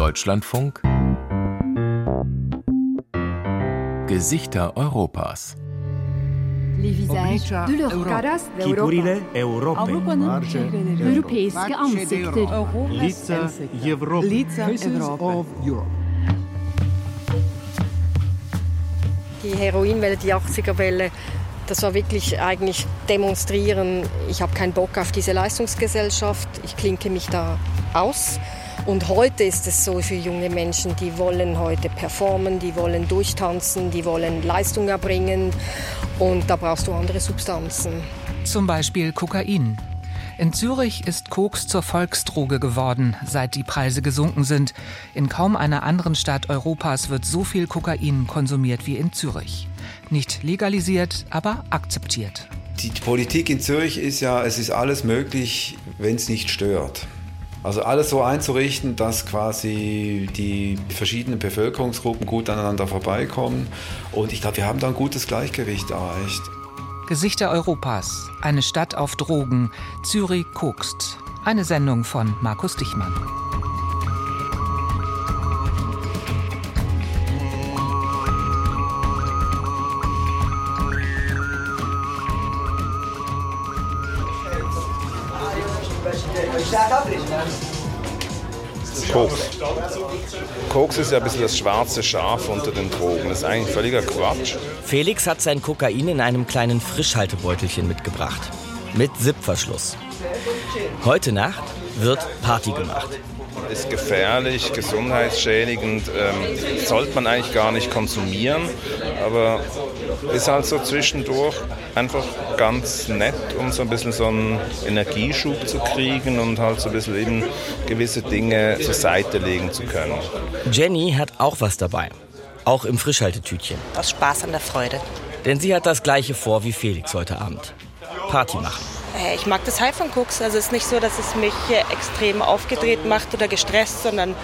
Deutschlandfunk Gesichter Europas Les visages de l'Europa. Figurile Europei. Europeiske ansikter. Lica Европы. of Europe. Die Heroinwelle, die 80er-Welle, das war wirklich eigentlich demonstrieren, ich habe keinen Bock auf diese Leistungsgesellschaft, ich klinke mich da aus. Und heute ist es so für junge Menschen, die wollen heute performen, die wollen durchtanzen, die wollen Leistung erbringen und da brauchst du andere Substanzen. Zum Beispiel Kokain. In Zürich ist Koks zur Volksdroge geworden, seit die Preise gesunken sind. In kaum einer anderen Stadt Europas wird so viel Kokain konsumiert wie in Zürich. Nicht legalisiert, aber akzeptiert. Die Politik in Zürich ist ja, es ist alles möglich, wenn es nicht stört. Also alles so einzurichten, dass quasi die verschiedenen Bevölkerungsgruppen gut aneinander vorbeikommen. Und ich glaube, wir haben da ein gutes Gleichgewicht erreicht. Gesichter Europas, eine Stadt auf Drogen, Zürich kokst. Eine Sendung von Markus Dichmann. Koks. Koks ist ja ein bisschen das schwarze Schaf unter den Drogen. Das ist eigentlich völliger Quatsch. Felix hat sein Kokain in einem kleinen Frischhaltebeutelchen mitgebracht. Mit Zipverschluss. Heute Nacht wird Party gemacht. Ist gefährlich, gesundheitsschädigend, ähm, sollte man eigentlich gar nicht konsumieren. Aber ist halt so zwischendurch einfach ganz nett, um so ein bisschen so einen Energieschub zu kriegen und halt so ein bisschen eben gewisse Dinge zur Seite legen zu können. Jenny hat auch was dabei. Auch im Frischhaltetütchen. Aus Spaß an der Freude. Denn sie hat das gleiche vor wie Felix heute Abend. Party machen. Äh, Ich mag das High von Koks. Also es ist nicht so, dass es mich extrem aufgedreht macht oder gestresst, sondern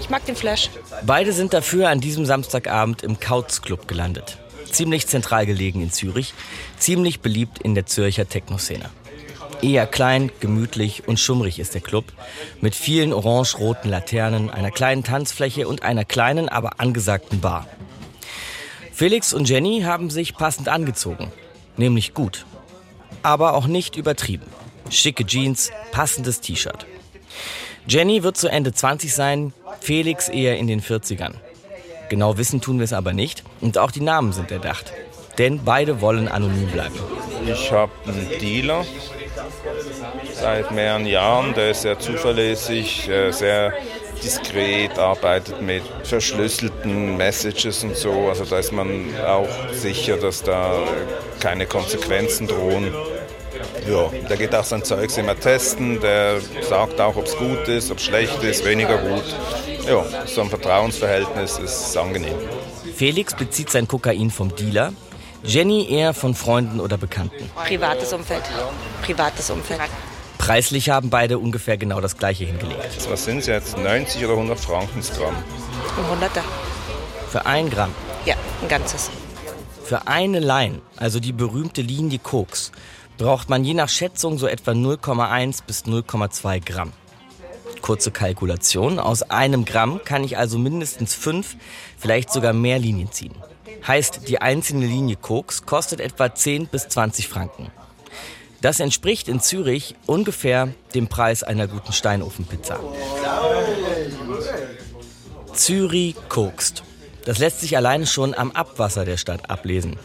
ich mag den Flash. Beide sind dafür an diesem Samstagabend im Kautz Club gelandet. Ziemlich zentral gelegen in Zürich, ziemlich beliebt in der Zürcher Techno-Szene. Eher klein, gemütlich und schummrig ist der Club, mit vielen orange-roten Laternen, einer kleinen Tanzfläche und einer kleinen, aber angesagten Bar. Felix und Jenny haben sich passend angezogen, nämlich gut, aber auch nicht übertrieben. Schicke Jeans, passendes T-Shirt. Jenny wird zu Ende 20 sein, Felix eher in den 40ern. Genau wissen tun wir es aber nicht und auch die Namen sind erdacht. Denn beide wollen anonym bleiben. Ich habe einen Dealer seit mehreren Jahren, der ist sehr zuverlässig, äh, sehr diskret, arbeitet mit verschlüsselten Messages und so. Also da ist man auch sicher, dass da keine Konsequenzen drohen. Ja, der geht auch sein Zeugs immer testen, der sagt auch, ob es gut ist, ob es schlecht ist, weniger gut. Ja, so ein Vertrauensverhältnis ist angenehm. Felix bezieht sein Kokain vom Dealer, Jenny eher von Freunden oder Bekannten. Privates Umfeld. Privates Umfeld. Preislich haben beide ungefähr genau das gleiche hingelegt. Was sind es jetzt? 90 oder 100 Franken das Gramm? Ein Hunderter. Für ein Gramm. Ja, ein ganzes. Für eine Line, also die berühmte Linie Koks, braucht man je nach Schätzung so etwa 0,1 bis 0,2 Gramm. Kurze Kalkulation, aus einem Gramm kann ich also mindestens fünf, vielleicht sogar mehr Linien ziehen. Heißt, die einzelne Linie Koks kostet etwa 10 bis 20 Franken. Das entspricht in Zürich ungefähr dem Preis einer guten Steinofenpizza. Zürich kokst. Das lässt sich alleine schon am Abwasser der Stadt ablesen.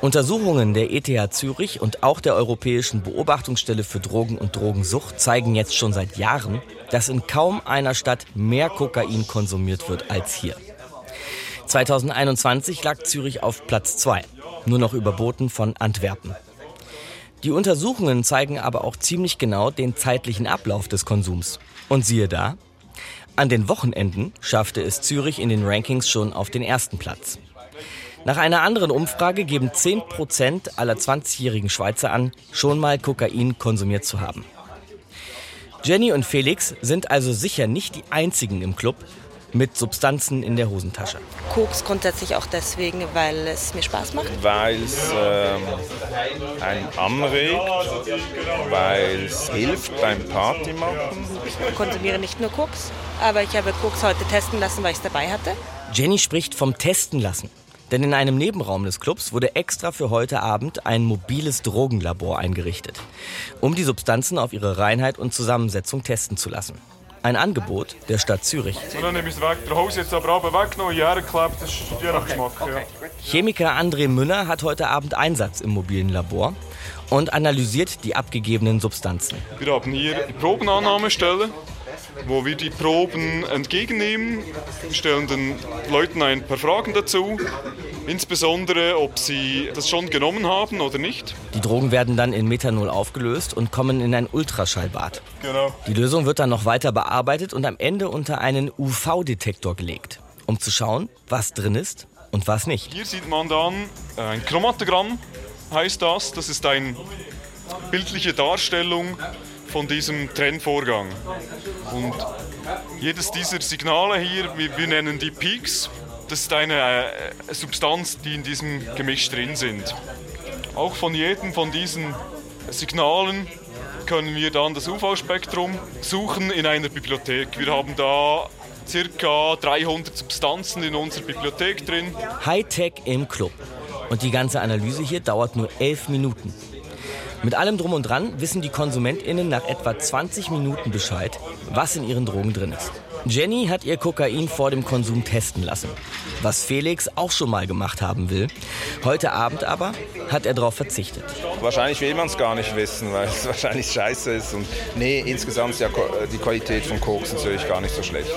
Untersuchungen der ETH Zürich und auch der Europäischen Beobachtungsstelle für Drogen und Drogensucht zeigen jetzt schon seit Jahren, dass in kaum einer Stadt mehr Kokain konsumiert wird als hier. 2021 lag Zürich auf Platz 2, nur noch überboten von Antwerpen. Die Untersuchungen zeigen aber auch ziemlich genau den zeitlichen Ablauf des Konsums. Und siehe da, an den Wochenenden schaffte es Zürich in den Rankings schon auf den ersten Platz. Nach einer anderen Umfrage geben 10% aller 20-jährigen Schweizer an, schon mal Kokain konsumiert zu haben. Jenny und Felix sind also sicher nicht die einzigen im Club, mit Substanzen in der Hosentasche. Koks grundsätzlich auch deswegen, weil es mir Spaß macht. Weil es ähm, einen anregt, weil es hilft beim Partymachen. Ich konsumiere nicht nur Koks, aber ich habe Koks heute testen lassen, weil ich es dabei hatte. Jenny spricht vom Testen lassen. Denn in einem Nebenraum des Clubs wurde extra für heute Abend ein mobiles Drogenlabor eingerichtet, um die Substanzen auf ihre Reinheit und Zusammensetzung testen zu lassen. Ein Angebot der Stadt Zürich. Chemiker André Münner hat heute Abend Einsatz im mobilen Labor und analysiert die abgegebenen Substanzen. Wir haben hier die Probenannahmestelle, wo wir die Proben entgegennehmen. Wir stellen den Leuten ein paar Fragen dazu, insbesondere ob sie das schon genommen haben oder nicht. Die Drogen werden dann in Methanol aufgelöst und kommen in ein Ultraschallbad. Genau. Die Lösung wird dann noch weiter bearbeitet und am Ende unter einen UV-Detektor gelegt, um zu schauen, was drin ist und was nicht. Hier sieht man dann ein Chromatogramm, heißt das. Das ist eine bildliche Darstellung von diesem Trennvorgang. Und jedes dieser Signale hier, wir, wir nennen die Peaks, das ist eine äh, Substanz, die in diesem Gemisch drin sind. Auch von jedem von diesen Signalen können wir dann das UV-Spektrum suchen in einer Bibliothek. Wir haben da circa 300 Substanzen in unserer Bibliothek drin. Hightech im Club. Und die ganze Analyse hier dauert nur elf Minuten. Mit allem drum und dran wissen die KonsumentInnen nach etwa 20 Minuten Bescheid, was in ihren Drogen drin ist. Jenny hat ihr Kokain vor dem Konsum testen lassen, was Felix auch schon mal gemacht haben will. Heute Abend aber hat er darauf verzichtet. Wahrscheinlich will man es gar nicht wissen, weil es wahrscheinlich scheiße ist. Und nee, insgesamt ist ja die Qualität von Koks natürlich gar nicht so schlecht.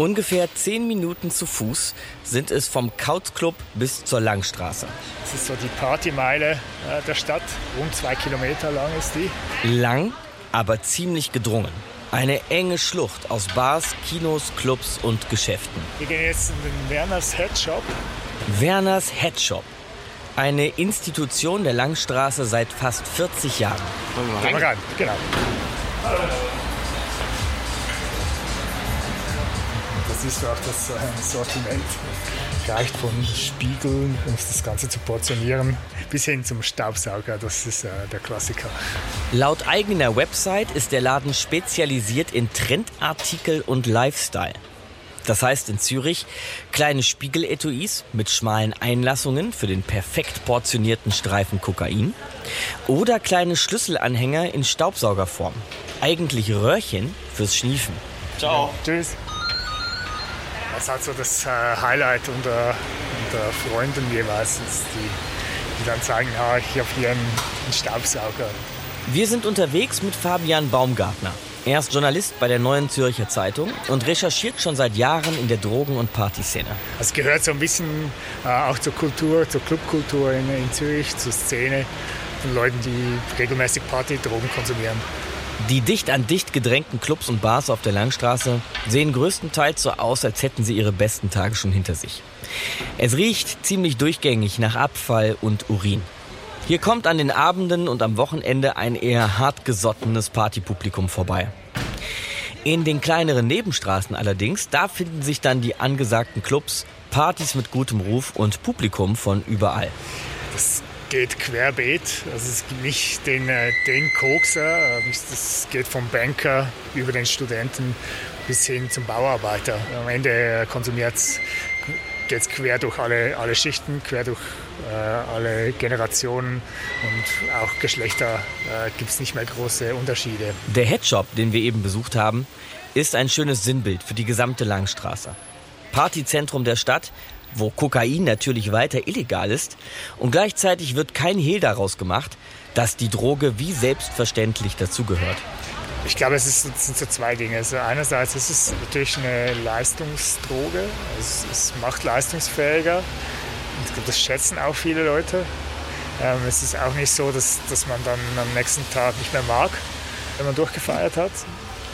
Ungefähr zehn Minuten zu Fuß sind es vom Couchclub bis zur Langstraße. Das ist so die Partymeile äh, der Stadt. Rund zwei Kilometer lang ist die. Lang, aber ziemlich gedrungen. Eine enge Schlucht aus Bars, Kinos, Clubs und Geschäften. Wir gehen jetzt in den Werners Head Shop. Werners Head Shop. Eine Institution der Langstraße seit fast 40 Jahren. Gehen wir rein, genau. Das ist auch das äh, Sortiment. Reicht von Spiegeln, um das Ganze zu portionieren, bis hin zum Staubsauger. Das ist äh, der Klassiker. Laut eigener Website ist der Laden spezialisiert in Trendartikel und Lifestyle. Das heißt in Zürich kleine Spiegeletuis mit schmalen Einlassungen für den perfekt portionierten Streifen Kokain oder kleine Schlüsselanhänger in Staubsaugerform. Eigentlich Röhrchen fürs Schniefen. Ciao. Tschüss. Das ist halt so das äh, Highlight unter, unter Freunden jeweils, die, die dann sagen, ja, ich habe hier einen, einen Staubsauger. Wir sind unterwegs mit Fabian Baumgartner. Er ist Journalist bei der Neuen Zürcher Zeitung und recherchiert schon seit Jahren in der Drogen- und Partyszene. Es gehört so ein bisschen äh, auch zur Kultur, zur Clubkultur in, in Zürich, zur Szene von Leuten, die regelmäßig Partydrogen konsumieren. Die dicht an dicht gedrängten Clubs und Bars auf der Langstraße sehen größtenteils so aus, als hätten sie ihre besten Tage schon hinter sich. Es riecht ziemlich durchgängig nach Abfall und Urin. Hier kommt an den Abenden und am Wochenende ein eher hartgesottenes Partypublikum vorbei. In den kleineren Nebenstraßen allerdings, da finden sich dann die angesagten Clubs, Partys mit gutem Ruf und Publikum von überall. Das geht querbeet. Also es gibt nicht den, äh, den Kokser, das geht vom Banker über den Studenten bis hin zum Bauarbeiter. Am Ende konsumiert geht es quer durch alle, alle Schichten, quer durch äh, alle Generationen und auch Geschlechter äh, gibt es nicht mehr große Unterschiede. Der Headshop, den wir eben besucht haben, ist ein schönes Sinnbild für die gesamte Langstraße. Partyzentrum der Stadt, wo Kokain natürlich weiter illegal ist und gleichzeitig wird kein Hehl daraus gemacht, dass die Droge wie selbstverständlich dazugehört. Ich glaube, es, ist, es sind so zwei Dinge. Also einerseits ist es natürlich eine Leistungsdroge. Es, es macht leistungsfähiger. Ich glaube, das schätzen auch viele Leute. Ähm, es ist auch nicht so, dass, dass man dann am nächsten Tag nicht mehr mag, wenn man durchgefeiert hat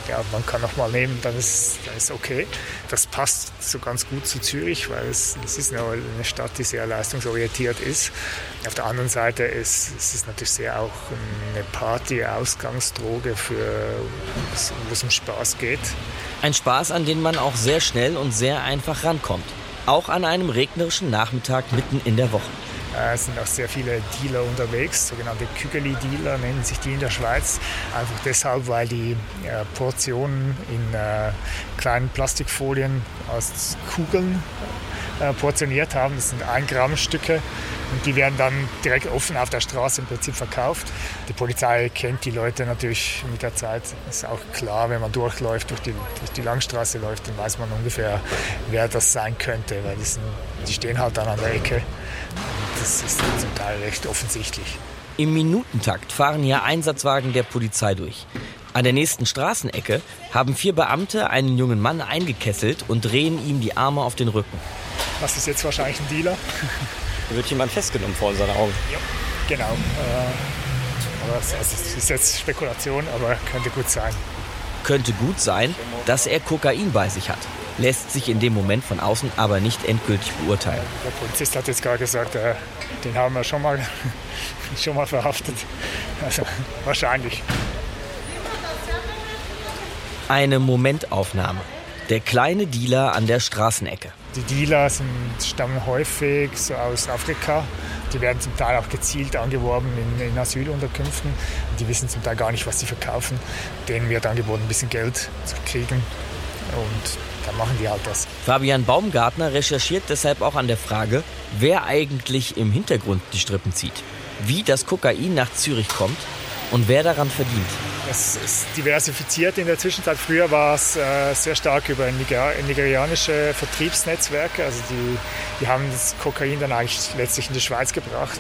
ja, man kann noch mal nehmen, dann ist es okay. Das passt so ganz gut zu Zürich, weil es, es ist eine, Stadt, die sehr leistungsorientiert ist. Auf der anderen Seite ist, ist es natürlich sehr auch eine Party-Ausgangsdroge, für, wo es um Spaß geht. Ein Spaß, an den man auch sehr schnell und sehr einfach rankommt. Auch an einem regnerischen Nachmittag mitten in der Woche. Äh, es sind auch sehr viele Dealer unterwegs, sogenannte Kügeli-Dealer nennen sich die in der Schweiz. Einfach deshalb, weil die äh, Portionen in äh, kleinen Plastikfolien aus Kugeln portioniert haben. Das sind 1 Gramm Stücke und die werden dann direkt offen auf der Straße im Prinzip verkauft. Die Polizei kennt die Leute natürlich mit der Zeit. Ist auch klar, wenn man durchläuft, durch die, durch die Langstraße läuft, dann weiß man ungefähr, wer das sein könnte, weil die, sind, die stehen halt dann an der Ecke das ist zum Teil recht offensichtlich. Im Minutentakt fahren hier Einsatzwagen der Polizei durch. An der nächsten Straßenecke haben vier Beamte einen jungen Mann eingekesselt und drehen ihm die Arme auf den Rücken. Was ist jetzt wahrscheinlich ein Dealer? Da wird jemand festgenommen vor seinen Augen. Ja, genau. Äh, aber es ist jetzt Spekulation, aber könnte gut sein. Könnte gut sein, dass er Kokain bei sich hat lässt sich in dem Moment von außen aber nicht endgültig beurteilen. Der Polizist hat jetzt gerade gesagt, äh, den haben wir schon mal, schon mal verhaftet. Also wahrscheinlich. Eine Momentaufnahme. Der kleine Dealer an der Straßenecke. Die Dealer sind, stammen häufig so aus Afrika. Die werden zum Teil auch gezielt angeworben in, in Asylunterkünften. Die wissen zum Teil gar nicht, was sie verkaufen. Denen wird angeboten, ein bisschen Geld zu kriegen. Und dann machen die halt das. Fabian Baumgartner recherchiert deshalb auch an der Frage, wer eigentlich im Hintergrund die Strippen zieht, wie das Kokain nach Zürich kommt und wer daran verdient. Es ist diversifiziert in der Zwischenzeit. Früher war es äh, sehr stark über Niger nigerianische Vertriebsnetzwerke. Also die, die haben das Kokain dann eigentlich letztlich in die Schweiz gebracht.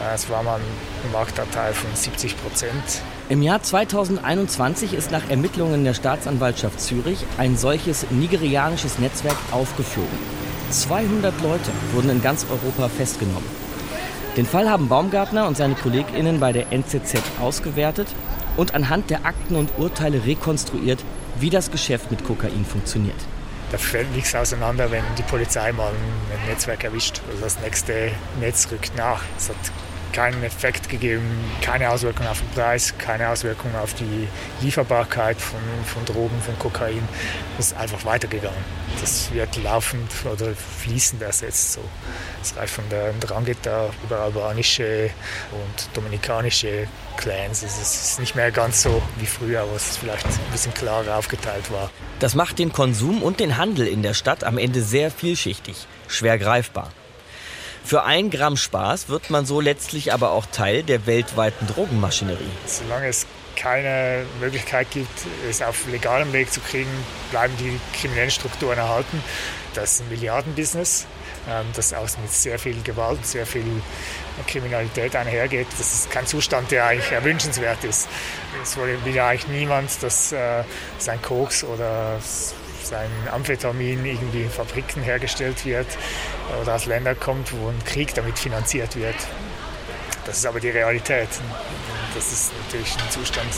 Äh, es war mal ein Marktanteil von 70 Prozent. Im Jahr 2021 ist nach Ermittlungen der Staatsanwaltschaft Zürich ein solches nigerianisches Netzwerk aufgeflogen. 200 Leute wurden in ganz Europa festgenommen. Den Fall haben Baumgartner und seine KollegInnen bei der NZZ ausgewertet und anhand der Akten und Urteile rekonstruiert, wie das Geschäft mit Kokain funktioniert. Da fällt nichts auseinander, wenn die Polizei mal ein Netzwerk erwischt. Also das nächste Netz rückt nach. Es hat keinen Effekt gegeben, keine Auswirkung auf den Preis, keine Auswirkung auf die Lieferbarkeit von, von Drogen, von Kokain. Das ist einfach weitergegangen. Das wird laufend oder fließend ersetzt. So. Das reicht von der Drangheta über albanische und dominikanische Clans. Es ist nicht mehr ganz so wie früher, wo es vielleicht ein bisschen klarer aufgeteilt war. Das macht den Konsum und den Handel in der Stadt am Ende sehr vielschichtig, schwer greifbar. Für ein Gramm Spaß wird man so letztlich aber auch Teil der weltweiten Drogenmaschinerie. Solange es keine Möglichkeit gibt, es auf legalem Weg zu kriegen, bleiben die kriminellen Strukturen erhalten. Das ist ein Milliardenbusiness, ähm, das auch mit sehr viel Gewalt, sehr viel Kriminalität einhergeht. Das ist kein Zustand, der eigentlich erwünschenswert ist. Es will ja eigentlich niemand, dass äh, sein Koks oder sein Amphetamin irgendwie in Fabriken hergestellt wird oder aus Ländern kommt, wo ein Krieg damit finanziert wird. Das ist aber die Realität. Das ist natürlich ein Zustand,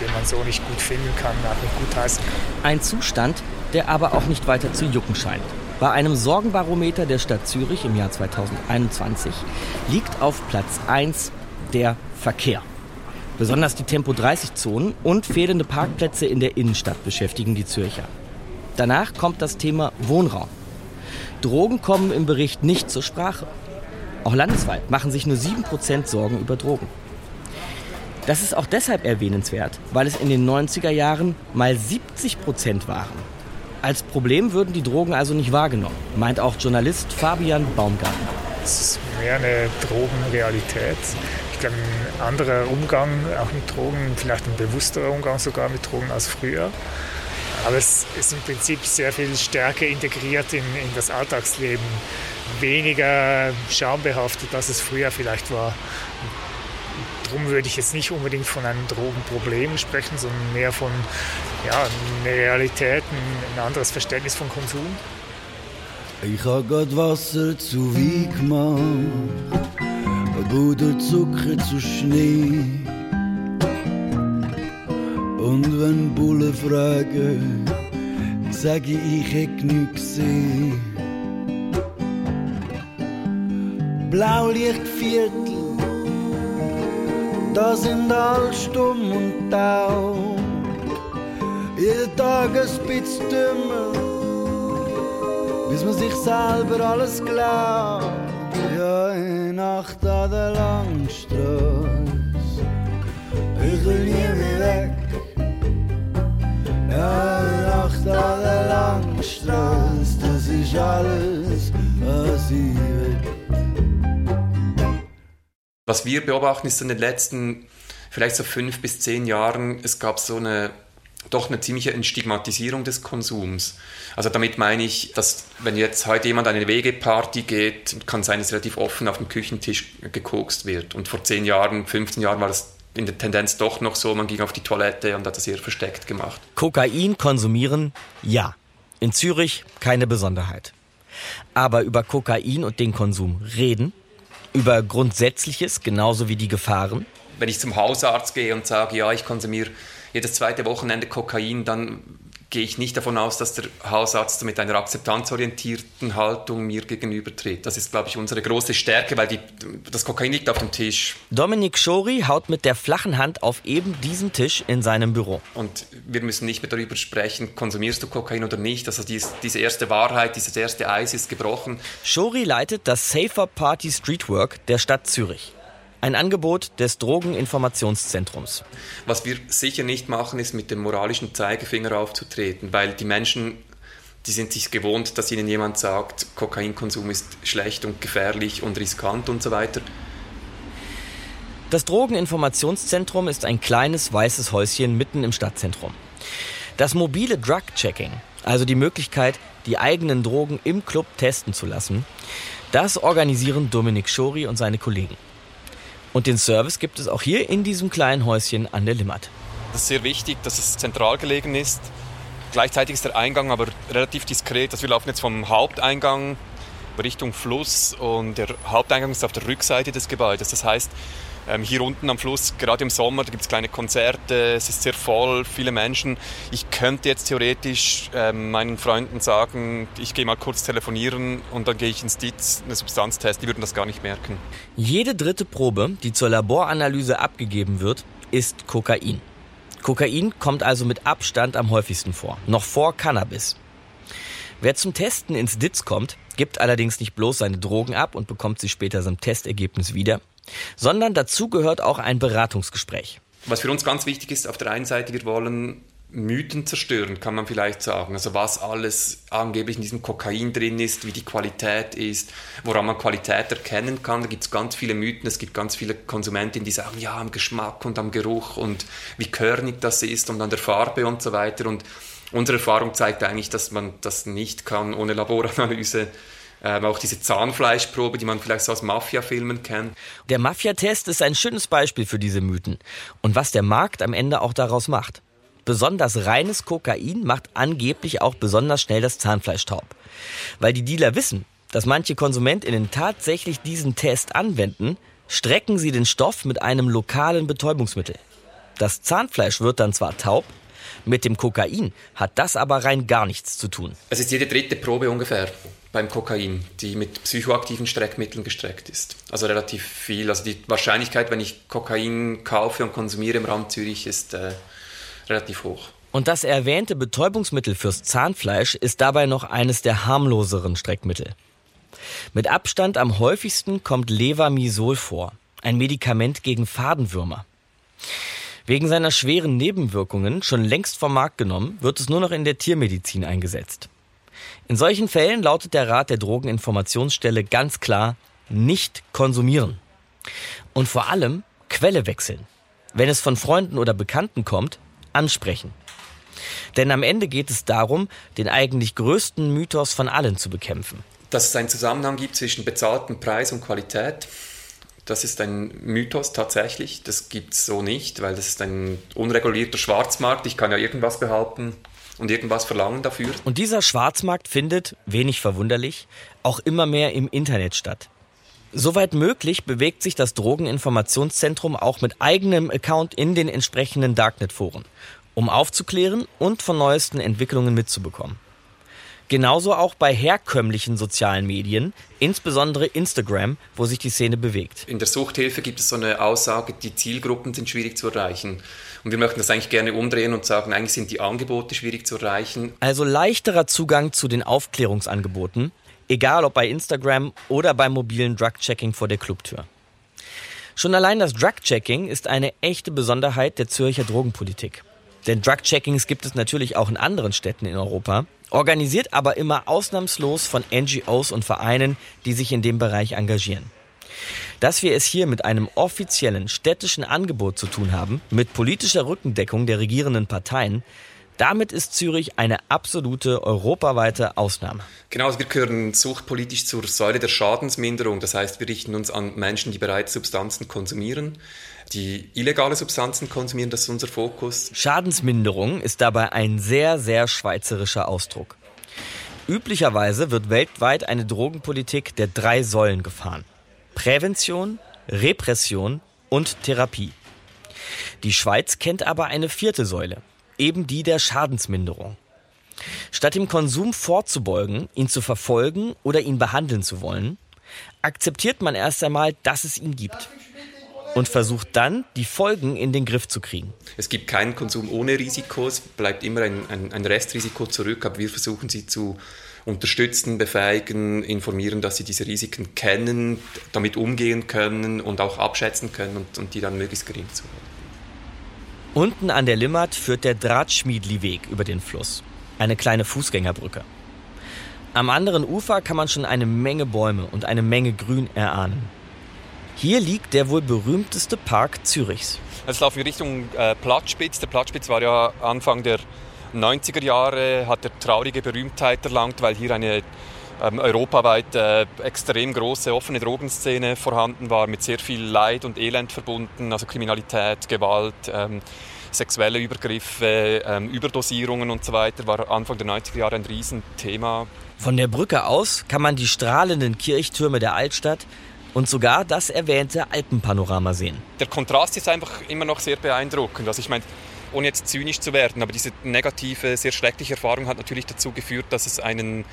den man so nicht gut finden kann, auch nicht gut heißen kann. Ein Zustand, der aber auch nicht weiter zu jucken scheint. Bei einem Sorgenbarometer der Stadt Zürich im Jahr 2021 liegt auf Platz 1 der Verkehr. Besonders die Tempo-30-Zonen und fehlende Parkplätze in der Innenstadt beschäftigen die Zürcher. Danach kommt das Thema Wohnraum. Drogen kommen im Bericht nicht zur Sprache. Auch landesweit machen sich nur 7% Sorgen über Drogen. Das ist auch deshalb erwähnenswert, weil es in den 90er Jahren mal 70% waren. Als Problem würden die Drogen also nicht wahrgenommen, meint auch Journalist Fabian Baumgartner. Es ist mehr eine Drogenrealität. Ich glaube, ein anderer Umgang auch mit Drogen, vielleicht ein bewussterer Umgang sogar mit Drogen als früher. Aber es ist im Prinzip sehr viel stärker integriert in, in das Alltagsleben, weniger schambehaftet, als es früher vielleicht war. Darum würde ich jetzt nicht unbedingt von einem Drogenproblem sprechen, sondern mehr von ja, einer Realität, ein anderes Verständnis von Konsum. Ich hab grad Wasser zu Wein gemacht, Zucker zu Schnee. Und wenn Bullen fragen, sag ich, ich hätt nichts gesehen. Blaulichtviertel, da sind all stumm und taub. Jeden Tag ein bisschen dümmer, bis man sich selber alles glaubt. Ja, in Nacht an der Langstrasse, ich will nie mehr weg. Langstrasse, das ist alles, was ich will. Was wir beobachten, ist in den letzten vielleicht so fünf bis zehn Jahren, es gab so eine doch eine ziemliche Entstigmatisierung des Konsums. Also damit meine ich, dass wenn jetzt heute jemand eine Wegeparty geht, kann sein, dass relativ offen auf dem Küchentisch gekokst wird. Und vor 10 Jahren, 15 Jahren war das in der Tendenz doch noch so, man ging auf die Toilette und hat das eher versteckt gemacht. Kokain konsumieren, ja. In Zürich keine Besonderheit. Aber über Kokain und den Konsum reden, über Grundsätzliches genauso wie die Gefahren. Wenn ich zum Hausarzt gehe und sage, ja, ich konsumiere jedes zweite Wochenende Kokain, dann gehe ich nicht davon aus, dass der Hausarzt mit einer akzeptanzorientierten Haltung mir gegenübertritt. Das ist, glaube ich, unsere große Stärke, weil die, das Kokain liegt auf dem Tisch. Dominik Schori haut mit der flachen Hand auf eben diesen Tisch in seinem Büro. Und wir müssen nicht mehr darüber sprechen, konsumierst du Kokain oder nicht. Also dies, diese erste Wahrheit, dieses erste Eis ist gebrochen. Schori leitet das Safer Party Streetwork der Stadt Zürich. Ein Angebot des Drogeninformationszentrums. Was wir sicher nicht machen, ist mit dem moralischen Zeigefinger aufzutreten, weil die Menschen, die sind sich gewohnt, dass ihnen jemand sagt, Kokainkonsum ist schlecht und gefährlich und riskant und so weiter. Das Drogeninformationszentrum ist ein kleines weißes Häuschen mitten im Stadtzentrum. Das mobile Drug-Checking, also die Möglichkeit, die eigenen Drogen im Club testen zu lassen, das organisieren Dominik Schori und seine Kollegen. Und den Service gibt es auch hier in diesem kleinen Häuschen an der Limmat. Das ist sehr wichtig, dass es zentral gelegen ist. Gleichzeitig ist der Eingang aber relativ diskret. Also wir laufen jetzt vom Haupteingang Richtung Fluss und der Haupteingang ist auf der Rückseite des Gebäudes. Das heißt, ähm, hier unten am Fluss, gerade im Sommer, da gibt es kleine Konzerte, es ist sehr voll, viele Menschen. Ich könnte jetzt theoretisch ähm, meinen Freunden sagen, ich gehe mal kurz telefonieren und dann gehe ich ins Dietz eine Substanz testen. Die würden das gar nicht merken. Jede dritte Probe, die zur Laboranalyse abgegeben wird, ist Kokain. Kokain kommt also mit Abstand am häufigsten vor, noch vor Cannabis. Wer zum Testen ins Ditz kommt, gibt allerdings nicht bloß seine Drogen ab und bekommt sie später zum Testergebnis wieder, sondern dazu gehört auch ein Beratungsgespräch. Was für uns ganz wichtig ist, auf der einen Seite, wir wollen Mythen zerstören, kann man vielleicht sagen. Also was alles angeblich in diesem Kokain drin ist, wie die Qualität ist, woran man Qualität erkennen kann. Da gibt es ganz viele Mythen. Es gibt ganz viele Konsumentinnen, die sagen, ja, am Geschmack und am Geruch und wie körnig das ist und an der Farbe und so weiter. Und unsere Erfahrung zeigt eigentlich, dass man das nicht kann ohne Laboranalyse ähm, auch diese Zahnfleischprobe, die man vielleicht so aus Mafia-Filmen kennt. Der Mafia-Test ist ein schönes Beispiel für diese Mythen und was der Markt am Ende auch daraus macht. Besonders reines Kokain macht angeblich auch besonders schnell das Zahnfleisch taub. Weil die Dealer wissen, dass manche KonsumentInnen tatsächlich diesen Test anwenden, strecken sie den Stoff mit einem lokalen Betäubungsmittel. Das Zahnfleisch wird dann zwar taub, mit dem Kokain hat das aber rein gar nichts zu tun. Es ist jede dritte Probe ungefähr beim Kokain, die mit psychoaktiven Streckmitteln gestreckt ist. Also relativ viel. Also die Wahrscheinlichkeit, wenn ich Kokain kaufe und konsumiere im Raum Zürich, ist äh, relativ hoch. Und das erwähnte Betäubungsmittel fürs Zahnfleisch ist dabei noch eines der harmloseren Streckmittel. Mit Abstand am häufigsten kommt Levamisol vor, ein Medikament gegen Fadenwürmer. Wegen seiner schweren Nebenwirkungen, schon längst vom Markt genommen, wird es nur noch in der Tiermedizin eingesetzt. In solchen Fällen lautet der Rat der Drogeninformationsstelle ganz klar, nicht konsumieren. Und vor allem Quelle wechseln. Wenn es von Freunden oder Bekannten kommt, ansprechen. Denn am Ende geht es darum, den eigentlich größten Mythos von allen zu bekämpfen. Dass es einen Zusammenhang gibt zwischen bezahltem Preis und Qualität, das ist ein Mythos tatsächlich. Das gibt es so nicht, weil das ist ein unregulierter Schwarzmarkt. Ich kann ja irgendwas behaupten und irgendwas verlangen dafür. Und dieser Schwarzmarkt findet, wenig verwunderlich, auch immer mehr im Internet statt. Soweit möglich bewegt sich das Drogeninformationszentrum auch mit eigenem Account in den entsprechenden Darknet-Foren, um aufzuklären und von neuesten Entwicklungen mitzubekommen. Genauso auch bei herkömmlichen sozialen Medien, insbesondere Instagram, wo sich die Szene bewegt. In der Suchthilfe gibt es so eine Aussage, die Zielgruppen sind schwierig zu erreichen. Und wir möchten das eigentlich gerne umdrehen und sagen, eigentlich sind die Angebote schwierig zu erreichen. Also leichterer Zugang zu den Aufklärungsangeboten, egal ob bei Instagram oder beim mobilen Drug-Checking vor der Clubtür. Schon allein das Drug-Checking ist eine echte Besonderheit der Zürcher Drogenpolitik. Denn Drug-Checkings gibt es natürlich auch in anderen Städten in Europa, organisiert aber immer ausnahmslos von NGOs und Vereinen, die sich in dem Bereich engagieren. Dass wir es hier mit einem offiziellen städtischen Angebot zu tun haben, mit politischer Rückendeckung der regierenden Parteien, damit ist Zürich eine absolute europaweite Ausnahme. Genau, wir gehören suchtpolitisch zur Säule der Schadensminderung. Das heißt, wir richten uns an Menschen, die bereits Substanzen konsumieren, die illegale Substanzen konsumieren, das ist unser Fokus. Schadensminderung ist dabei ein sehr, sehr schweizerischer Ausdruck. Üblicherweise wird weltweit eine Drogenpolitik der drei Säulen gefahren. Prävention, Repression und Therapie. Die Schweiz kennt aber eine vierte Säule, eben die der Schadensminderung. Statt dem Konsum vorzubeugen, ihn zu verfolgen oder ihn behandeln zu wollen, akzeptiert man erst einmal, dass es ihn gibt und versucht dann, die Folgen in den Griff zu kriegen. Es gibt keinen Konsum ohne Risiko, es bleibt immer ein, ein, ein Restrisiko zurück, aber wir versuchen sie zu unterstützen, befähigen, informieren, dass sie diese Risiken kennen, damit umgehen können und auch abschätzen können und, und die dann möglichst gering zu halten. Unten an der Limmat führt der Drahtschmiedli-Weg über den Fluss. Eine kleine Fußgängerbrücke. Am anderen Ufer kann man schon eine Menge Bäume und eine Menge Grün erahnen. Hier liegt der wohl berühmteste Park Zürichs. Jetzt laufen wir Richtung äh, Platzspitz. Der Platzspitz war ja Anfang der 90er Jahre, hat er traurige Berühmtheit erlangt, weil hier eine ähm, europaweit äh, extrem große offene Drogenszene vorhanden war, mit sehr viel Leid und Elend verbunden, also Kriminalität, Gewalt, ähm, sexuelle Übergriffe, ähm, Überdosierungen und so weiter, war Anfang der 90er Jahre ein Riesenthema. Von der Brücke aus kann man die strahlenden Kirchtürme der Altstadt und sogar das erwähnte Alpenpanorama sehen. Der Kontrast ist einfach immer noch sehr beeindruckend. Also ich meine, ohne jetzt zynisch zu werden, aber diese negative, sehr schreckliche Erfahrung hat natürlich dazu geführt, dass es einen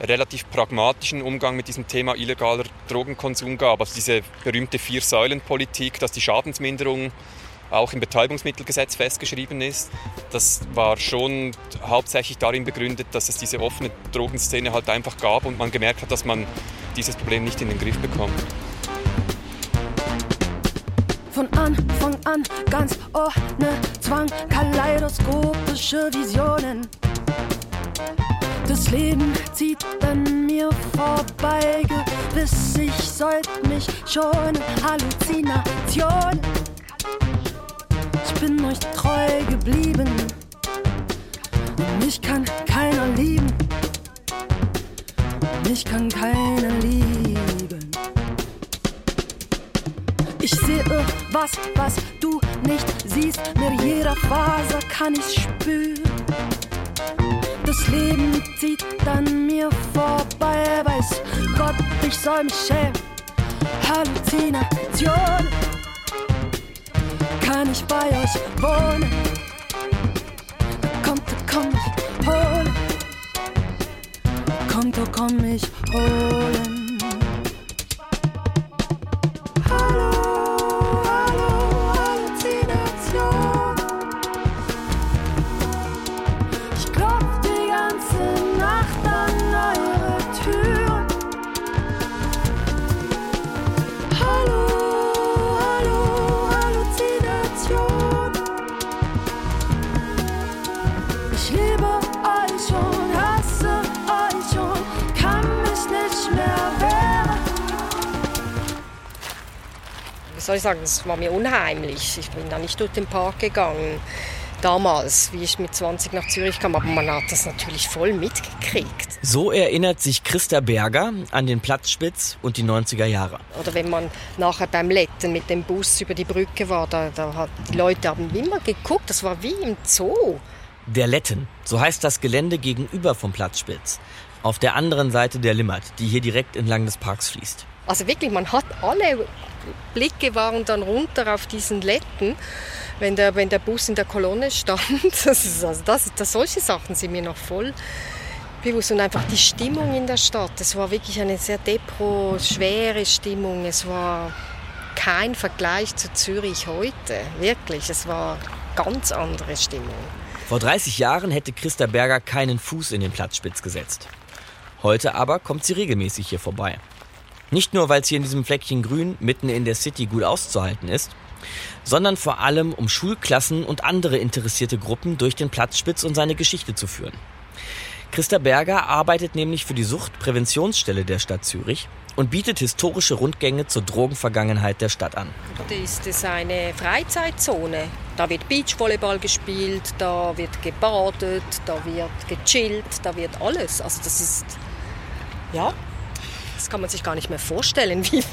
relativ pragmatischen Umgang mit diesem Thema illegaler Drogenkonsum gab. Also diese berühmte Vier-Säulen-Politik, dass die Schadensminderung auch im Betäubungsmittelgesetz festgeschrieben ist. Das war schon hauptsächlich darin begründet, dass es diese offene Drogenszene halt einfach gab und man gemerkt hat, dass man dieses Problem nicht in den Griff bekommt. Von Anfang an ganz ohne Zwang, kaleidoskopische Visionen. Das Leben zieht an mir vorbei, gewiss, ich sollte mich schon Halluzination. Ich bin euch treu geblieben, mich kann keiner lieben, mich kann keiner lieben. Ich sehe was, was du nicht siehst, mit jeder Faser kann ich spüren. Das Leben zieht an mir vorbei, weiß Gott, ich soll mich schämen. Halluzination, kann ich bei euch wohnen? Kommt, komm ich holen. Kommt, komm ich holen. Soll ich sagen, es war mir unheimlich. Ich bin da nicht durch den Park gegangen. Damals, wie ich mit 20 nach Zürich kam, aber man hat das natürlich voll mitgekriegt. So erinnert sich Christa Berger an den Platzspitz und die 90er Jahre. Oder wenn man nachher beim Letten mit dem Bus über die Brücke war, da, da hat, die Leute haben immer geguckt, das war wie im Zoo. Der Letten, so heißt das Gelände gegenüber vom Platzspitz, auf der anderen Seite der Limmat, die hier direkt entlang des Parks fließt. Also wirklich, man hat alle Blicke waren dann runter auf diesen Letten, wenn der, wenn der Bus in der Kolonne stand. Das ist, also das, das, solche Sachen sind mir noch voll bewusst. Und einfach die Stimmung in der Stadt. Es war wirklich eine sehr depro, schwere Stimmung. Es war kein Vergleich zu Zürich heute. Wirklich, es war ganz andere Stimmung. Vor 30 Jahren hätte Christa Berger keinen Fuß in den Platzspitz gesetzt. Heute aber kommt sie regelmäßig hier vorbei. Nicht nur, weil es hier in diesem Fleckchen Grün mitten in der City gut auszuhalten ist, sondern vor allem, um Schulklassen und andere interessierte Gruppen durch den Platzspitz und seine Geschichte zu führen. Christa Berger arbeitet nämlich für die Suchtpräventionsstelle der Stadt Zürich und bietet historische Rundgänge zur Drogenvergangenheit der Stadt an. Da ist es eine Freizeitzone. Da wird Beachvolleyball gespielt, da wird gebadet, da wird gechillt, da wird alles. Also das ist, ja, das kann man sich gar nicht mehr vorstellen, wie,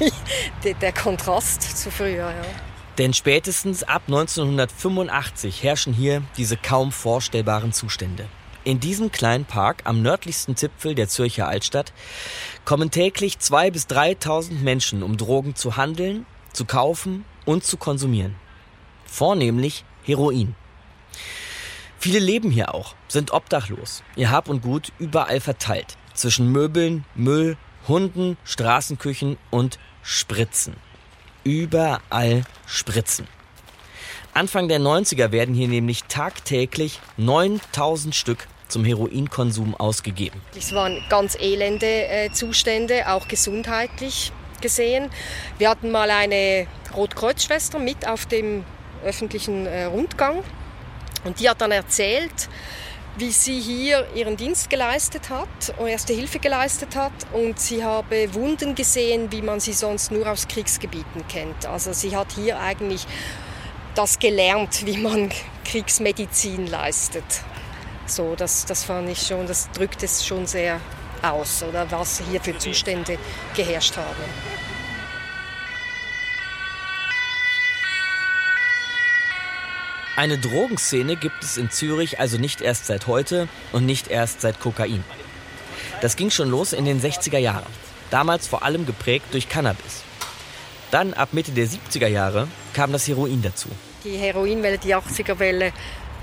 wie der Kontrast zu früher. Ja. Denn spätestens ab 1985 herrschen hier diese kaum vorstellbaren Zustände. In diesem kleinen Park am nördlichsten Zipfel der Zürcher Altstadt kommen täglich 2.000 bis 3.000 Menschen, um Drogen zu handeln, zu kaufen und zu konsumieren. Vornehmlich Heroin. Viele leben hier auch, sind obdachlos, ihr Hab und Gut überall verteilt, zwischen Möbeln, Müll, Hunden, Straßenküchen und Spritzen. Überall Spritzen. Anfang der 90er werden hier nämlich tagtäglich 9000 Stück zum Heroinkonsum ausgegeben. Es waren ganz elende äh, Zustände, auch gesundheitlich gesehen. Wir hatten mal eine Rotkreuzschwester mit auf dem öffentlichen äh, Rundgang und die hat dann erzählt, wie sie hier ihren Dienst geleistet hat erste Hilfe geleistet hat und sie habe Wunden gesehen, wie man sie sonst nur aus Kriegsgebieten kennt. Also sie hat hier eigentlich das gelernt, wie man Kriegsmedizin leistet. So, das, das fand ich schon, das drückt es schon sehr aus, oder was hier für Zustände geherrscht haben. Eine Drogenszene gibt es in Zürich also nicht erst seit heute und nicht erst seit Kokain. Das ging schon los in den 60er Jahren, damals vor allem geprägt durch Cannabis. Dann ab Mitte der 70er Jahre kam das Heroin dazu. Die Heroinwelle, die 80er-Welle,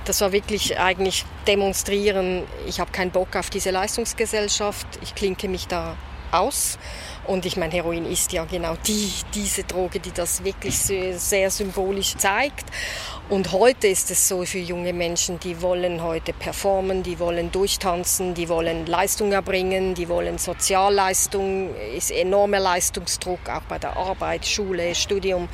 das war wirklich eigentlich demonstrieren, ich habe keinen Bock auf diese Leistungsgesellschaft, ich klinke mich da aus. Und ich meine, Heroin ist ja genau die, diese Droge, die das wirklich sehr, symbolisch zeigt. Und heute ist es so für junge Menschen, die wollen heute performen, die wollen durchtanzen, die wollen Leistung erbringen, die wollen Sozialleistung, ist enormer Leistungsdruck, auch bei der Arbeit, Schule, Studium.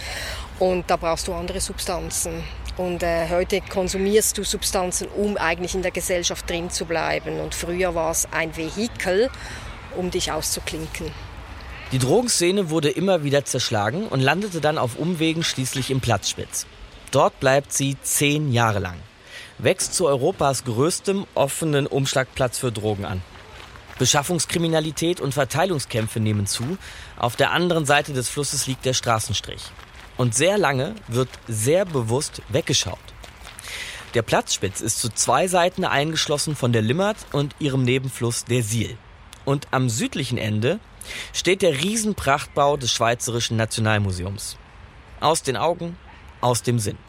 Und da brauchst du andere Substanzen. Und äh, heute konsumierst du Substanzen, um eigentlich in der Gesellschaft drin zu bleiben. Und früher war es ein Vehikel, um dich auszuklinken. Die Drogenszene wurde immer wieder zerschlagen und landete dann auf Umwegen schließlich im Platzspitz. Dort bleibt sie zehn Jahre lang, wächst zu Europas größtem offenen Umschlagplatz für Drogen an. Beschaffungskriminalität und Verteilungskämpfe nehmen zu. Auf der anderen Seite des Flusses liegt der Straßenstrich. Und sehr lange wird sehr bewusst weggeschaut. Der Platzspitz ist zu zwei Seiten eingeschlossen von der Limmat und ihrem Nebenfluss der Siel. Und am südlichen Ende steht der Riesenprachtbau des Schweizerischen Nationalmuseums. Aus den Augen, aus dem Sinn.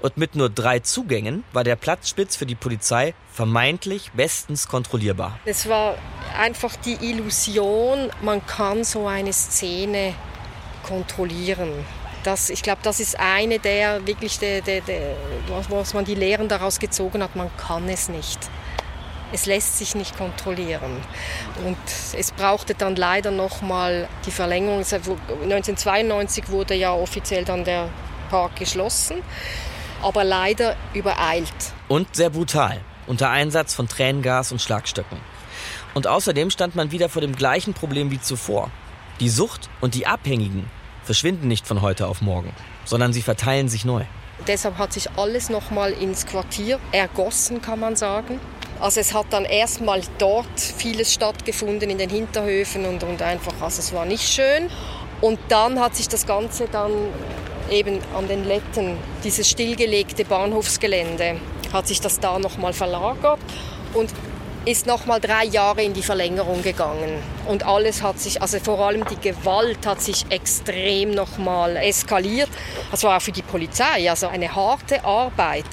Und mit nur drei Zugängen war der Platzspitz für die Polizei vermeintlich bestens kontrollierbar. Es war einfach die Illusion, man kann so eine Szene kontrollieren. Das, ich glaube, das ist eine der wirklich, der, der, der, was man die Lehren daraus gezogen hat, man kann es nicht. Es lässt sich nicht kontrollieren. Und es brauchte dann leider noch mal die Verlängerung. 1992 wurde ja offiziell dann der Park geschlossen, aber leider übereilt. Und sehr brutal, unter Einsatz von Tränengas und Schlagstöcken. Und außerdem stand man wieder vor dem gleichen Problem wie zuvor. Die Sucht und die Abhängigen verschwinden nicht von heute auf morgen, sondern sie verteilen sich neu. Deshalb hat sich alles nochmal ins Quartier ergossen, kann man sagen. Also es hat dann erstmal dort vieles stattgefunden in den Hinterhöfen und, und einfach, also es war nicht schön. Und dann hat sich das Ganze dann eben an den Letten, dieses stillgelegte Bahnhofsgelände, hat sich das da nochmal verlagert und ist nochmal drei Jahre in die Verlängerung gegangen. Und alles hat sich, also vor allem die Gewalt hat sich extrem nochmal eskaliert. Das war auch für die Polizei, also eine harte Arbeit.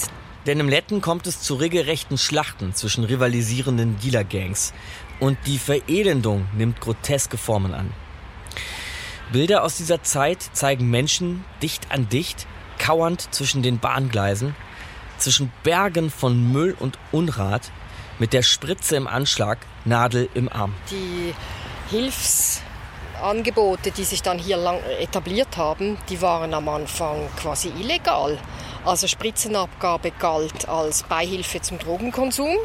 Denn im Letten kommt es zu regelrechten Schlachten zwischen rivalisierenden Dealer-Gangs. Und die Verelendung nimmt groteske Formen an. Bilder aus dieser Zeit zeigen Menschen dicht an dicht, kauernd zwischen den Bahngleisen, zwischen Bergen von Müll und Unrat, mit der Spritze im Anschlag, Nadel im Arm. Die Hilfsangebote, die sich dann hier lang etabliert haben, die waren am Anfang quasi illegal. Also Spritzenabgabe galt als Beihilfe zum Drogenkonsum.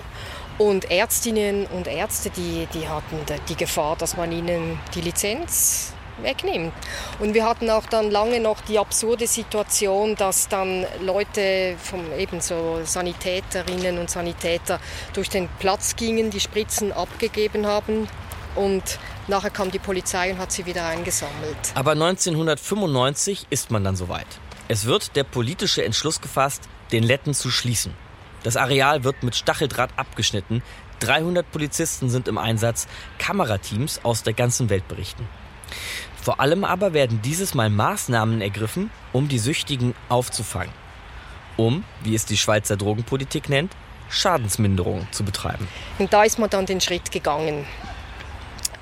Und Ärztinnen und Ärzte, die, die hatten die Gefahr, dass man ihnen die Lizenz wegnimmt. Und wir hatten auch dann lange noch die absurde Situation, dass dann Leute, vom, eben so Sanitäterinnen und Sanitäter, durch den Platz gingen, die Spritzen abgegeben haben und nachher kam die Polizei und hat sie wieder eingesammelt. Aber 1995 ist man dann soweit. Es wird der politische Entschluss gefasst, den Letten zu schließen. Das Areal wird mit Stacheldraht abgeschnitten. 300 Polizisten sind im Einsatz. Kamerateams aus der ganzen Welt berichten. Vor allem aber werden dieses Mal Maßnahmen ergriffen, um die Süchtigen aufzufangen. Um, wie es die Schweizer Drogenpolitik nennt, Schadensminderung zu betreiben. Und da ist man dann den Schritt gegangen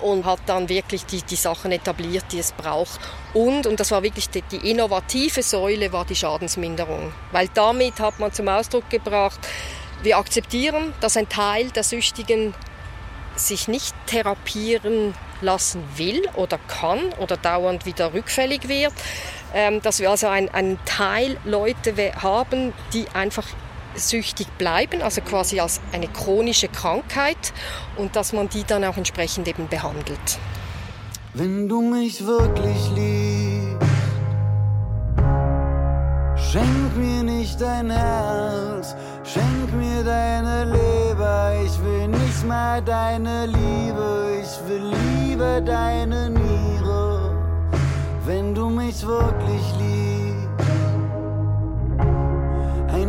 und hat dann wirklich die, die Sachen etabliert, die es braucht. Und, und das war wirklich die, die innovative Säule, war die Schadensminderung. Weil damit hat man zum Ausdruck gebracht, wir akzeptieren, dass ein Teil der Süchtigen sich nicht therapieren lassen will oder kann oder dauernd wieder rückfällig wird. Ähm, dass wir also einen Teil Leute haben, die einfach süchtig bleiben, also quasi als eine chronische Krankheit und dass man die dann auch entsprechend eben behandelt. Wenn du mich wirklich liebst, schenk mir nicht dein Herz, schenk mir deine Leber, ich will nicht mal deine Liebe, ich will lieber deine Niere, wenn du mich wirklich liebst.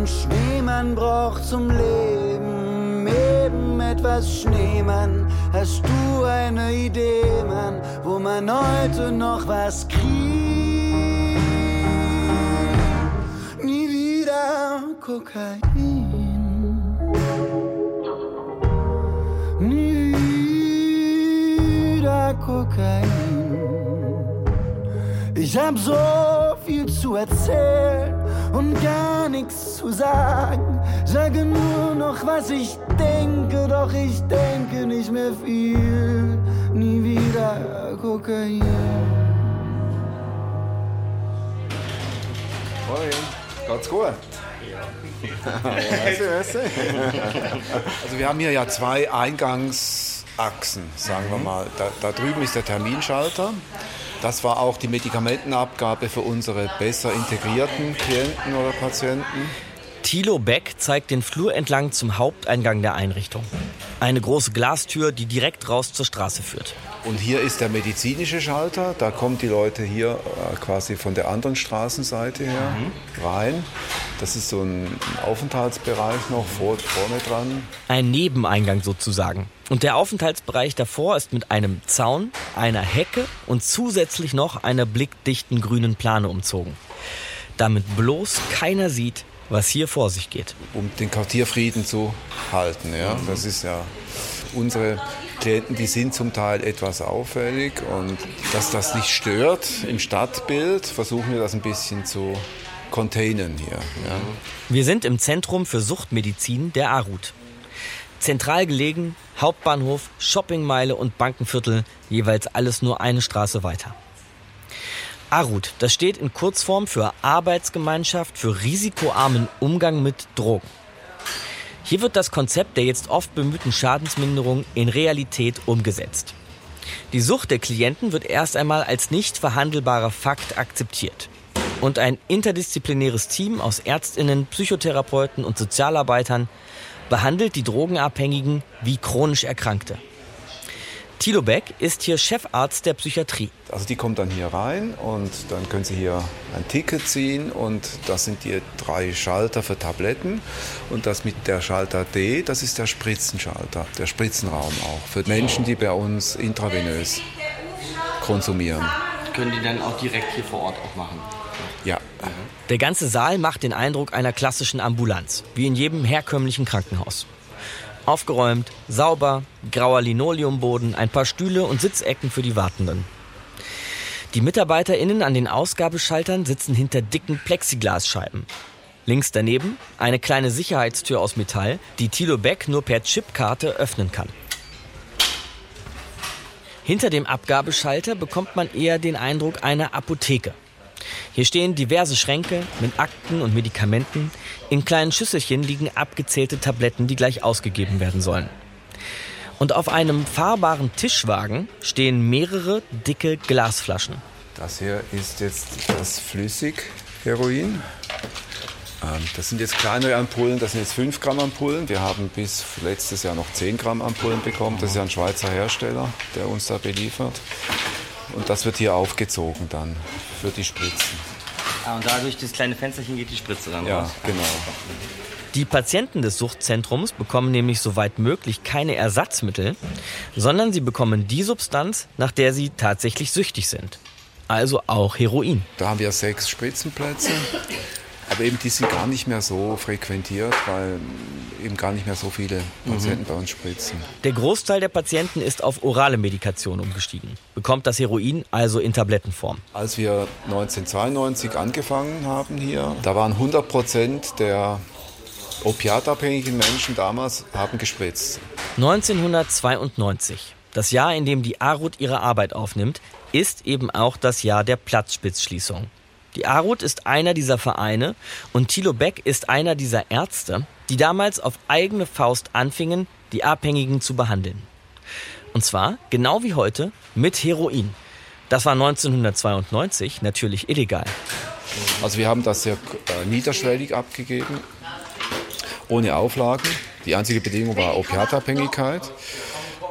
Schneemann braucht zum Leben eben etwas Schneemann. Hast du eine Idee, Mann, wo man heute noch was kriegt? Nie wieder Kokain. Nie wieder Kokain. Ich hab so viel zu erzählen und gar nichts zu sagen. Sage nur noch, was ich denke, doch ich denke nicht mehr viel. Nie wieder Kokain. Hoi, geht's gut? also wir haben hier ja zwei Eingangsachsen, sagen wir mal. Da, da drüben ist der Terminschalter. Das war auch die Medikamentenabgabe für unsere besser integrierten Klienten oder Patienten. Thilo Beck zeigt den Flur entlang zum Haupteingang der Einrichtung. Eine große Glastür, die direkt raus zur Straße führt. Und hier ist der medizinische Schalter. Da kommen die Leute hier äh, quasi von der anderen Straßenseite her mhm. rein. Das ist so ein Aufenthaltsbereich noch vor, vorne dran. Ein Nebeneingang sozusagen. Und der Aufenthaltsbereich davor ist mit einem Zaun, einer Hecke und zusätzlich noch einer blickdichten grünen Plane umzogen. Damit bloß keiner sieht, was hier vor sich geht. Um den Quartierfrieden zu halten. Ja? Das ist ja unsere Klienten, die sind zum Teil etwas auffällig und dass das nicht stört im Stadtbild, versuchen wir das ein bisschen zu containen hier. Ja? Wir sind im Zentrum für Suchtmedizin der ARUT. Zentral gelegen, Hauptbahnhof, Shoppingmeile und Bankenviertel, jeweils alles nur eine Straße weiter. ARUT, das steht in Kurzform für Arbeitsgemeinschaft für risikoarmen Umgang mit Drogen. Hier wird das Konzept der jetzt oft bemühten Schadensminderung in Realität umgesetzt. Die Sucht der Klienten wird erst einmal als nicht verhandelbarer Fakt akzeptiert. Und ein interdisziplinäres Team aus Ärztinnen, Psychotherapeuten und Sozialarbeitern behandelt die Drogenabhängigen wie chronisch Erkrankte. Thilo Beck ist hier Chefarzt der Psychiatrie. Also die kommt dann hier rein und dann können Sie hier ein Ticket ziehen und das sind die drei Schalter für Tabletten und das mit der Schalter D, das ist der Spritzenschalter, der Spritzenraum auch für Menschen, die bei uns intravenös konsumieren. Können die dann auch direkt hier vor Ort auch machen? Der ganze Saal macht den Eindruck einer klassischen Ambulanz, wie in jedem herkömmlichen Krankenhaus. Aufgeräumt, sauber, grauer Linoleumboden, ein paar Stühle und Sitzecken für die Wartenden. Die MitarbeiterInnen an den Ausgabeschaltern sitzen hinter dicken Plexiglasscheiben. Links daneben eine kleine Sicherheitstür aus Metall, die Thilo Beck nur per Chipkarte öffnen kann. Hinter dem Abgabeschalter bekommt man eher den Eindruck einer Apotheke. Hier stehen diverse Schränke mit Akten und Medikamenten. In kleinen Schüsselchen liegen abgezählte Tabletten, die gleich ausgegeben werden sollen. Und auf einem fahrbaren Tischwagen stehen mehrere dicke Glasflaschen. Das hier ist jetzt das Flüssigheroin. Ähm, das sind jetzt kleinere Ampullen, das sind jetzt 5 Gramm Ampullen. Wir haben bis letztes Jahr noch 10 Gramm Ampullen bekommen. Das ist ja ein Schweizer Hersteller, der uns da beliefert. Und das wird hier aufgezogen dann für die Spritzen. Ah, und da durch das kleine Fensterchen geht die Spritze dann ja, raus? genau. Die Patienten des Suchtzentrums bekommen nämlich soweit möglich keine Ersatzmittel, sondern sie bekommen die Substanz, nach der sie tatsächlich süchtig sind. Also auch Heroin. Da haben wir sechs Spritzenplätze. Aber eben die sind gar nicht mehr so frequentiert, weil eben gar nicht mehr so viele Patienten mhm. bei uns spritzen. Der Großteil der Patienten ist auf orale Medikation umgestiegen, bekommt das Heroin also in Tablettenform. Als wir 1992 angefangen haben hier, da waren 100 Prozent der opiatabhängigen Menschen damals haben gespritzt. 1992, das Jahr, in dem die ARUT ihre Arbeit aufnimmt, ist eben auch das Jahr der Platzspitzschließung. Die ARUT ist einer dieser Vereine und Thilo Beck ist einer dieser Ärzte, die damals auf eigene Faust anfingen, die Abhängigen zu behandeln. Und zwar, genau wie heute, mit Heroin. Das war 1992 natürlich illegal. Also wir haben das sehr äh, niederschwellig abgegeben, ohne Auflagen. Die einzige Bedingung war Opiatabhängigkeit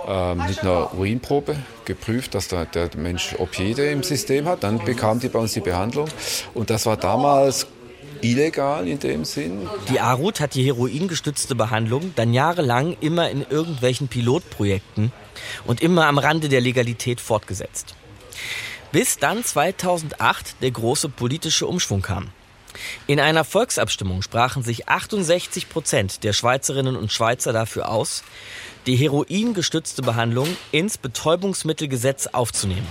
äh, mit einer Urinprobe geprüft, dass der, der Mensch Opioide im System hat. Dann bekam die bei uns die Behandlung. Und das war damals illegal in dem Sinn. Die ARUT hat die heroingestützte Behandlung dann jahrelang immer in irgendwelchen Pilotprojekten und immer am Rande der Legalität fortgesetzt. Bis dann 2008 der große politische Umschwung kam. In einer Volksabstimmung sprachen sich 68 Prozent der Schweizerinnen und Schweizer dafür aus, die heroingestützte Behandlung ins Betäubungsmittelgesetz aufzunehmen.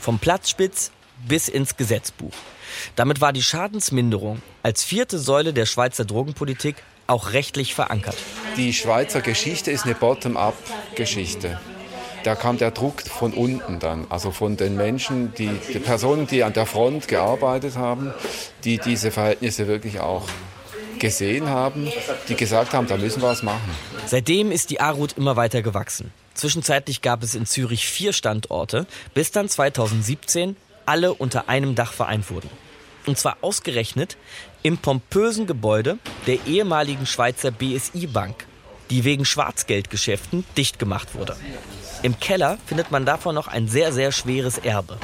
Vom Platzspitz bis ins Gesetzbuch. Damit war die Schadensminderung als vierte Säule der Schweizer Drogenpolitik auch rechtlich verankert. Die Schweizer Geschichte ist eine Bottom-up-Geschichte. Da kam der Druck von unten dann, also von den Menschen, die, die Personen, die an der Front gearbeitet haben, die diese Verhältnisse wirklich auch gesehen haben, die gesagt haben, da müssen wir was machen. Seitdem ist die ARUT immer weiter gewachsen. Zwischenzeitlich gab es in Zürich vier Standorte, bis dann 2017 alle unter einem Dach vereint wurden. Und zwar ausgerechnet im pompösen Gebäude der ehemaligen Schweizer BSI Bank, die wegen Schwarzgeldgeschäften dicht gemacht wurde. Im Keller findet man davon noch ein sehr, sehr schweres Erbe.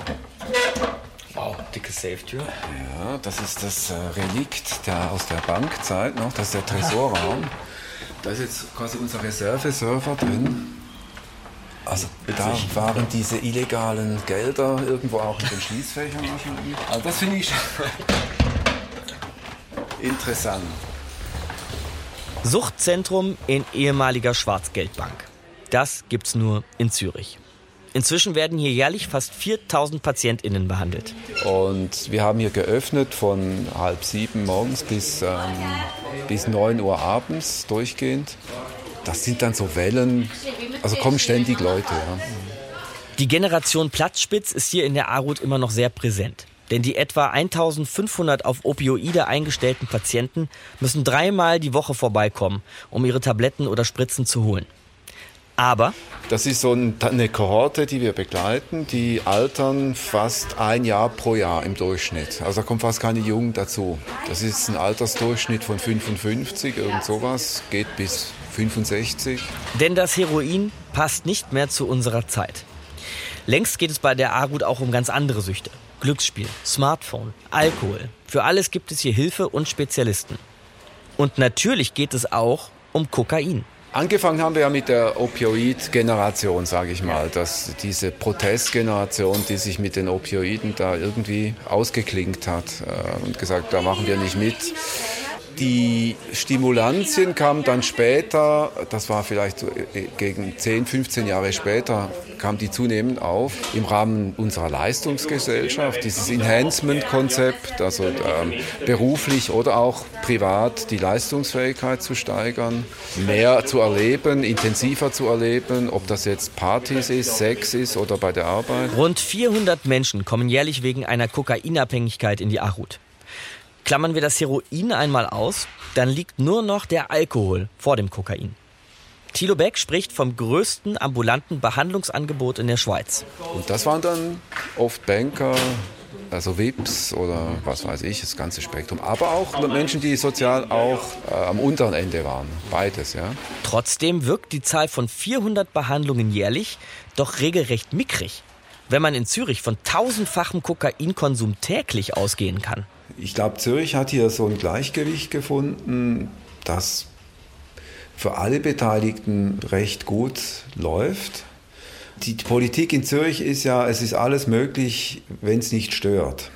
Wow, dicke Safe-Tür. Ja, das ist das äh, Relikt der, aus der Bankzeit noch, das ist der Tresorraum. Da ist jetzt quasi unser Reserveserver drin. Also da waren diese illegalen Gelder irgendwo auch in den Schließfächern wahrscheinlich. Also das finde ich interessant. Suchtzentrum in ehemaliger Schwarzgeldbank. Das gibt's nur in Zürich. Inzwischen werden hier jährlich fast 4000 PatientInnen behandelt. Und wir haben hier geöffnet von halb sieben morgens bis, ähm, bis 9 Uhr abends durchgehend. Das sind dann so Wellen, also kommen ständig Leute. Ja. Die Generation Platzspitz ist hier in der Arut immer noch sehr präsent. Denn die etwa 1500 auf Opioide eingestellten Patienten müssen dreimal die Woche vorbeikommen, um ihre Tabletten oder Spritzen zu holen. Aber das ist so eine Kohorte, die wir begleiten, die altern fast ein Jahr pro Jahr im Durchschnitt. Also da kommt fast keine Jugend dazu. Das ist ein Altersdurchschnitt von 55, irgend sowas, geht bis 65. Denn das Heroin passt nicht mehr zu unserer Zeit. Längst geht es bei der Arut auch um ganz andere Süchte. Glücksspiel, Smartphone, Alkohol. Für alles gibt es hier Hilfe und Spezialisten. Und natürlich geht es auch um Kokain. Angefangen haben wir ja mit der Opioid-Generation, sage ich mal. dass diese Protestgeneration, die sich mit den Opioiden da irgendwie ausgeklinkt hat äh, und gesagt, da machen wir nicht mit. Die Stimulantien kamen dann später, das war vielleicht so äh, gegen 10, 15 Jahre später, kam die zunehmend auf im Rahmen unserer Leistungsgesellschaft, dieses Enhancement-Konzept, also ähm, beruflich oder auch privat die Leistungsfähigkeit zu steigern, mehr zu erleben, intensiver zu erleben, ob das jetzt Partys ist, Sex ist oder bei der Arbeit. Rund 400 Menschen kommen jährlich wegen einer Kokainabhängigkeit in die Arut. Klammern wir das Heroin einmal aus, dann liegt nur noch der Alkohol vor dem Kokain. Thilo Beck spricht vom größten ambulanten Behandlungsangebot in der Schweiz. Und das waren dann oft Banker, also VIPs oder was weiß ich, das ganze Spektrum. Aber auch Menschen, die sozial auch äh, am unteren Ende waren. Beides, ja. Trotzdem wirkt die Zahl von 400 Behandlungen jährlich doch regelrecht mickrig, wenn man in Zürich von tausendfachem Kokainkonsum täglich ausgehen kann. Ich glaube, Zürich hat hier so ein Gleichgewicht gefunden, das für alle Beteiligten recht gut läuft. Die Politik in Zürich ist ja, es ist alles möglich, wenn es nicht stört.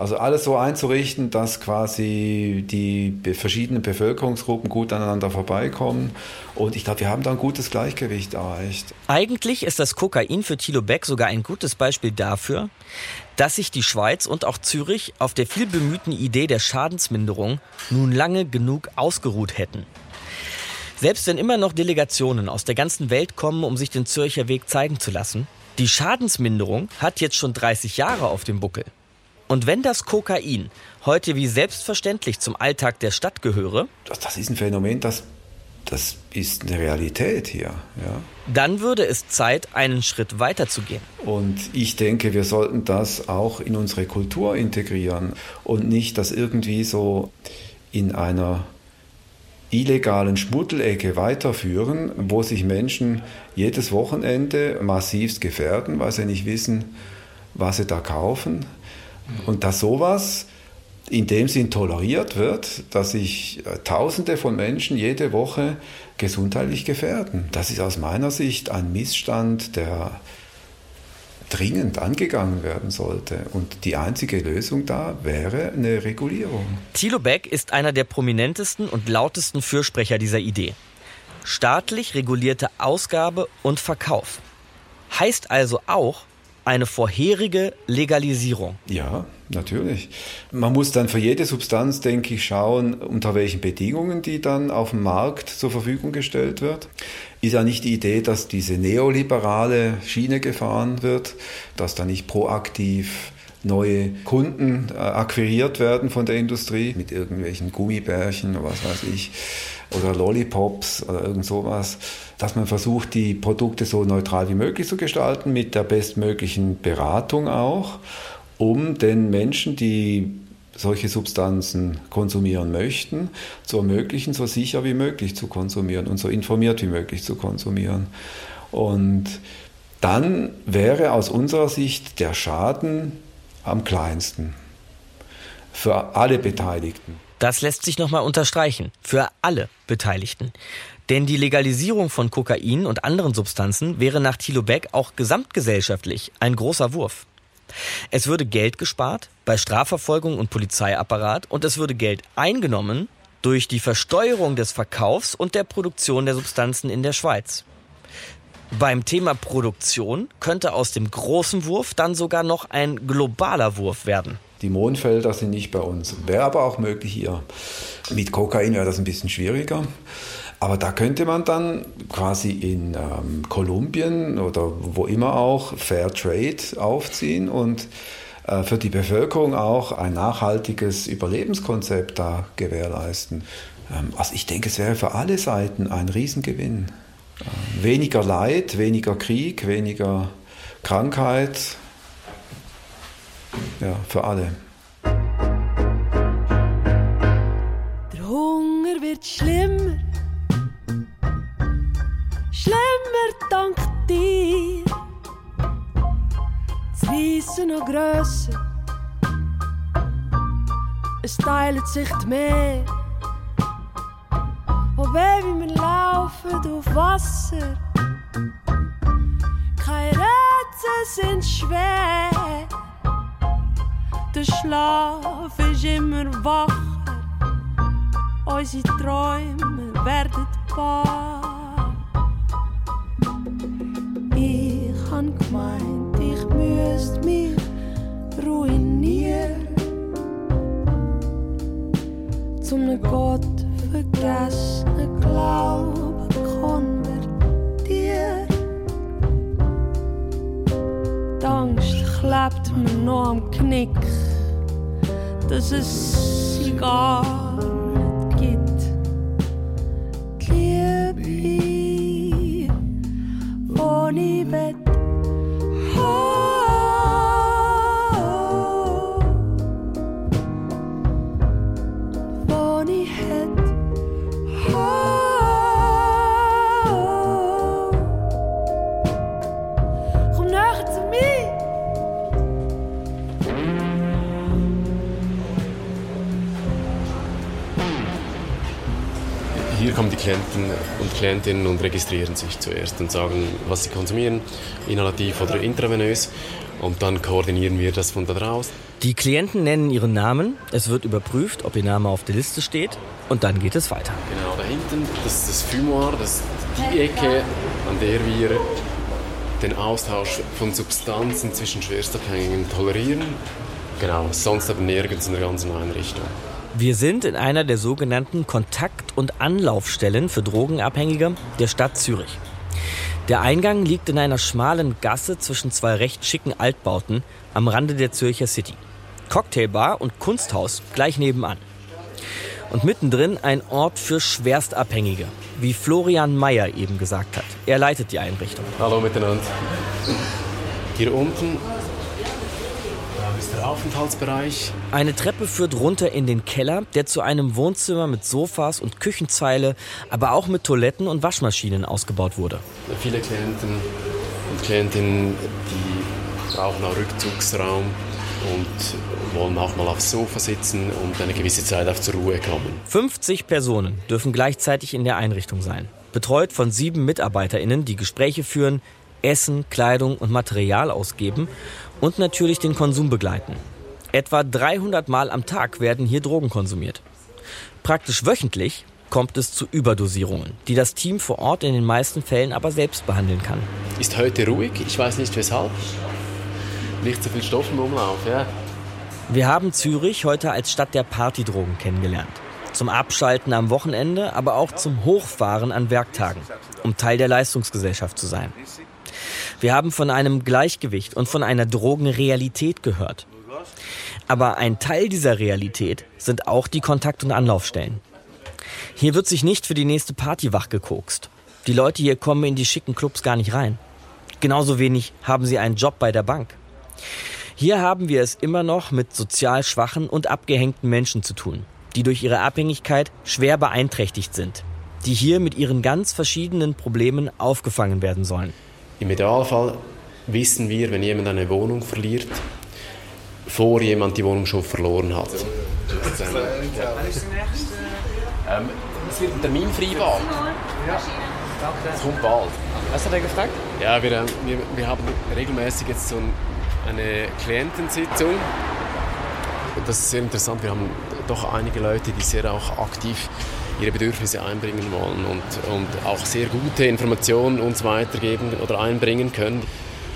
Also alles so einzurichten, dass quasi die verschiedenen Bevölkerungsgruppen gut aneinander vorbeikommen. Und ich glaube, wir haben da ein gutes Gleichgewicht erreicht. Eigentlich ist das Kokain für Thilo Beck sogar ein gutes Beispiel dafür, dass sich die Schweiz und auch Zürich auf der viel bemühten Idee der Schadensminderung nun lange genug ausgeruht hätten. Selbst wenn immer noch Delegationen aus der ganzen Welt kommen, um sich den Zürcher Weg zeigen zu lassen, die Schadensminderung hat jetzt schon 30 Jahre auf dem Buckel. Und wenn das Kokain heute wie selbstverständlich zum Alltag der Stadt gehöre, das, das ist ein Phänomen, das, das ist eine Realität hier. Ja. Dann würde es Zeit, einen Schritt weiter zu gehen. Und ich denke, wir sollten das auch in unsere Kultur integrieren und nicht das irgendwie so in einer illegalen Schmuddelecke weiterführen, wo sich Menschen jedes Wochenende massivst gefährden, weil sie nicht wissen, was sie da kaufen und dass sowas in dem Sinn toleriert wird, dass sich äh, Tausende von Menschen jede Woche gesundheitlich gefährden. Das ist aus meiner Sicht ein Missstand, der dringend angegangen werden sollte. Und die einzige Lösung da wäre eine Regulierung. Thilo Beck ist einer der prominentesten und lautesten Fürsprecher dieser Idee. Staatlich regulierte Ausgabe und Verkauf. Heißt also auch, eine vorherige Legalisierung. Ja, natürlich. Man muss dann für jede Substanz, denke ich, schauen, unter welchen Bedingungen die dann auf dem Markt zur Verfügung gestellt wird. Ist ja nicht die Idee, dass diese neoliberale Schiene gefahren wird, dass da nicht proaktiv neue Kunden äh, akquiriert werden von der Industrie mit irgendwelchen Gummibärchen oder was weiß ich oder Lollipops oder irgend sowas, dass man versucht, die Produkte so neutral wie möglich zu gestalten, mit der bestmöglichen Beratung auch, um den Menschen, die solche Substanzen konsumieren möchten, zu ermöglichen, so sicher wie möglich zu konsumieren und so informiert wie möglich zu konsumieren. Und dann wäre aus unserer Sicht der Schaden am kleinsten für alle Beteiligten. Das lässt sich nochmal unterstreichen. Für alle Beteiligten. Denn die Legalisierung von Kokain und anderen Substanzen wäre nach Thilo Beck auch gesamtgesellschaftlich ein großer Wurf. Es würde Geld gespart bei Strafverfolgung und Polizeiapparat und es würde Geld eingenommen durch die Versteuerung des Verkaufs und der Produktion der Substanzen in der Schweiz. Beim Thema Produktion könnte aus dem großen Wurf dann sogar noch ein globaler Wurf werden. Die Mondfelder sind nicht bei uns. Wäre aber auch möglich hier. Mit Kokain wäre das ein bisschen schwieriger. Aber da könnte man dann quasi in ähm, Kolumbien oder wo immer auch Fair Trade aufziehen und äh, für die Bevölkerung auch ein nachhaltiges Überlebenskonzept da gewährleisten. Ähm, also ich denke, es wäre für alle Seiten ein Riesengewinn. Weniger Leid, weniger Krieg, weniger Krankheit, ja, für alle. Der Hunger wird schlimmer, immer dank dir. Das Weisse noch grösser. Es teilt sich Meer. Oh Baby, wir laufen auf Wasser. Keine Rätsel sind schwer. Der Schlaf ist immer wacher. Unsere Träume werden wahr. Ich han gemeint, ich müsste mich ruinieren. Zum Gott vergessenen Glauben klebt mir noch am Knick, dass es sie Klienten und Klientinnen und registrieren sich zuerst und sagen, was sie konsumieren, inhalativ oder intravenös. Und dann koordinieren wir das von da draus. Die Klienten nennen ihren Namen, es wird überprüft, ob ihr Name auf der Liste steht und dann geht es weiter. Genau, da hinten, das ist das Fumoir, das ist die Ecke, an der wir den Austausch von Substanzen zwischen Schwerstabhängigen tolerieren. Genau, sonst aber nirgends in der ganzen Einrichtung. Wir sind in einer der sogenannten Kontakt- und Anlaufstellen für Drogenabhängige der Stadt Zürich. Der Eingang liegt in einer schmalen Gasse zwischen zwei recht schicken Altbauten am Rande der Zürcher City. Cocktailbar und Kunsthaus gleich nebenan. Und mittendrin ein Ort für Schwerstabhängige, wie Florian Mayer eben gesagt hat. Er leitet die Einrichtung. Hallo miteinander. Hier unten Aufenthaltsbereich. Eine Treppe führt runter in den Keller, der zu einem Wohnzimmer mit Sofas und Küchenzeile, aber auch mit Toiletten und Waschmaschinen ausgebaut wurde. Viele Klienten und Klientinnen, die brauchen auch Rückzugsraum und wollen auch mal aufs Sofa sitzen und eine gewisse Zeit auf zur Ruhe kommen. 50 Personen dürfen gleichzeitig in der Einrichtung sein. Betreut von sieben MitarbeiterInnen, die Gespräche führen, Essen, Kleidung und Material ausgeben und natürlich den Konsum begleiten. Etwa 300 Mal am Tag werden hier Drogen konsumiert. Praktisch wöchentlich kommt es zu Überdosierungen, die das Team vor Ort in den meisten Fällen aber selbst behandeln kann. Ist heute ruhig, ich weiß nicht weshalb. Nicht so viel Stoff im Umlauf, ja. Wir haben Zürich heute als Stadt der Partydrogen kennengelernt. Zum Abschalten am Wochenende, aber auch zum Hochfahren an Werktagen, um Teil der Leistungsgesellschaft zu sein. Wir haben von einem Gleichgewicht und von einer Drogenrealität gehört. Aber ein Teil dieser Realität sind auch die Kontakt- und Anlaufstellen. Hier wird sich nicht für die nächste Party wachgekokst. Die Leute hier kommen in die schicken Clubs gar nicht rein. Genauso wenig haben sie einen Job bei der Bank. Hier haben wir es immer noch mit sozial schwachen und abgehängten Menschen zu tun, die durch ihre Abhängigkeit schwer beeinträchtigt sind, die hier mit ihren ganz verschiedenen Problemen aufgefangen werden sollen. Im Idealfall wissen wir, wenn jemand eine Wohnung verliert, vor jemand die Wohnung schon verloren hat. Ähm, es wird ein Termin vereinbart. Es kommt bald. Was hat er gefragt? Ja, wir, wir, wir haben regelmäßig jetzt so eine Klientensitzung. Und das ist sehr interessant. Wir haben doch einige Leute, die sehr auch aktiv ihre Bedürfnisse einbringen wollen und, und auch sehr gute Informationen uns weitergeben oder einbringen können.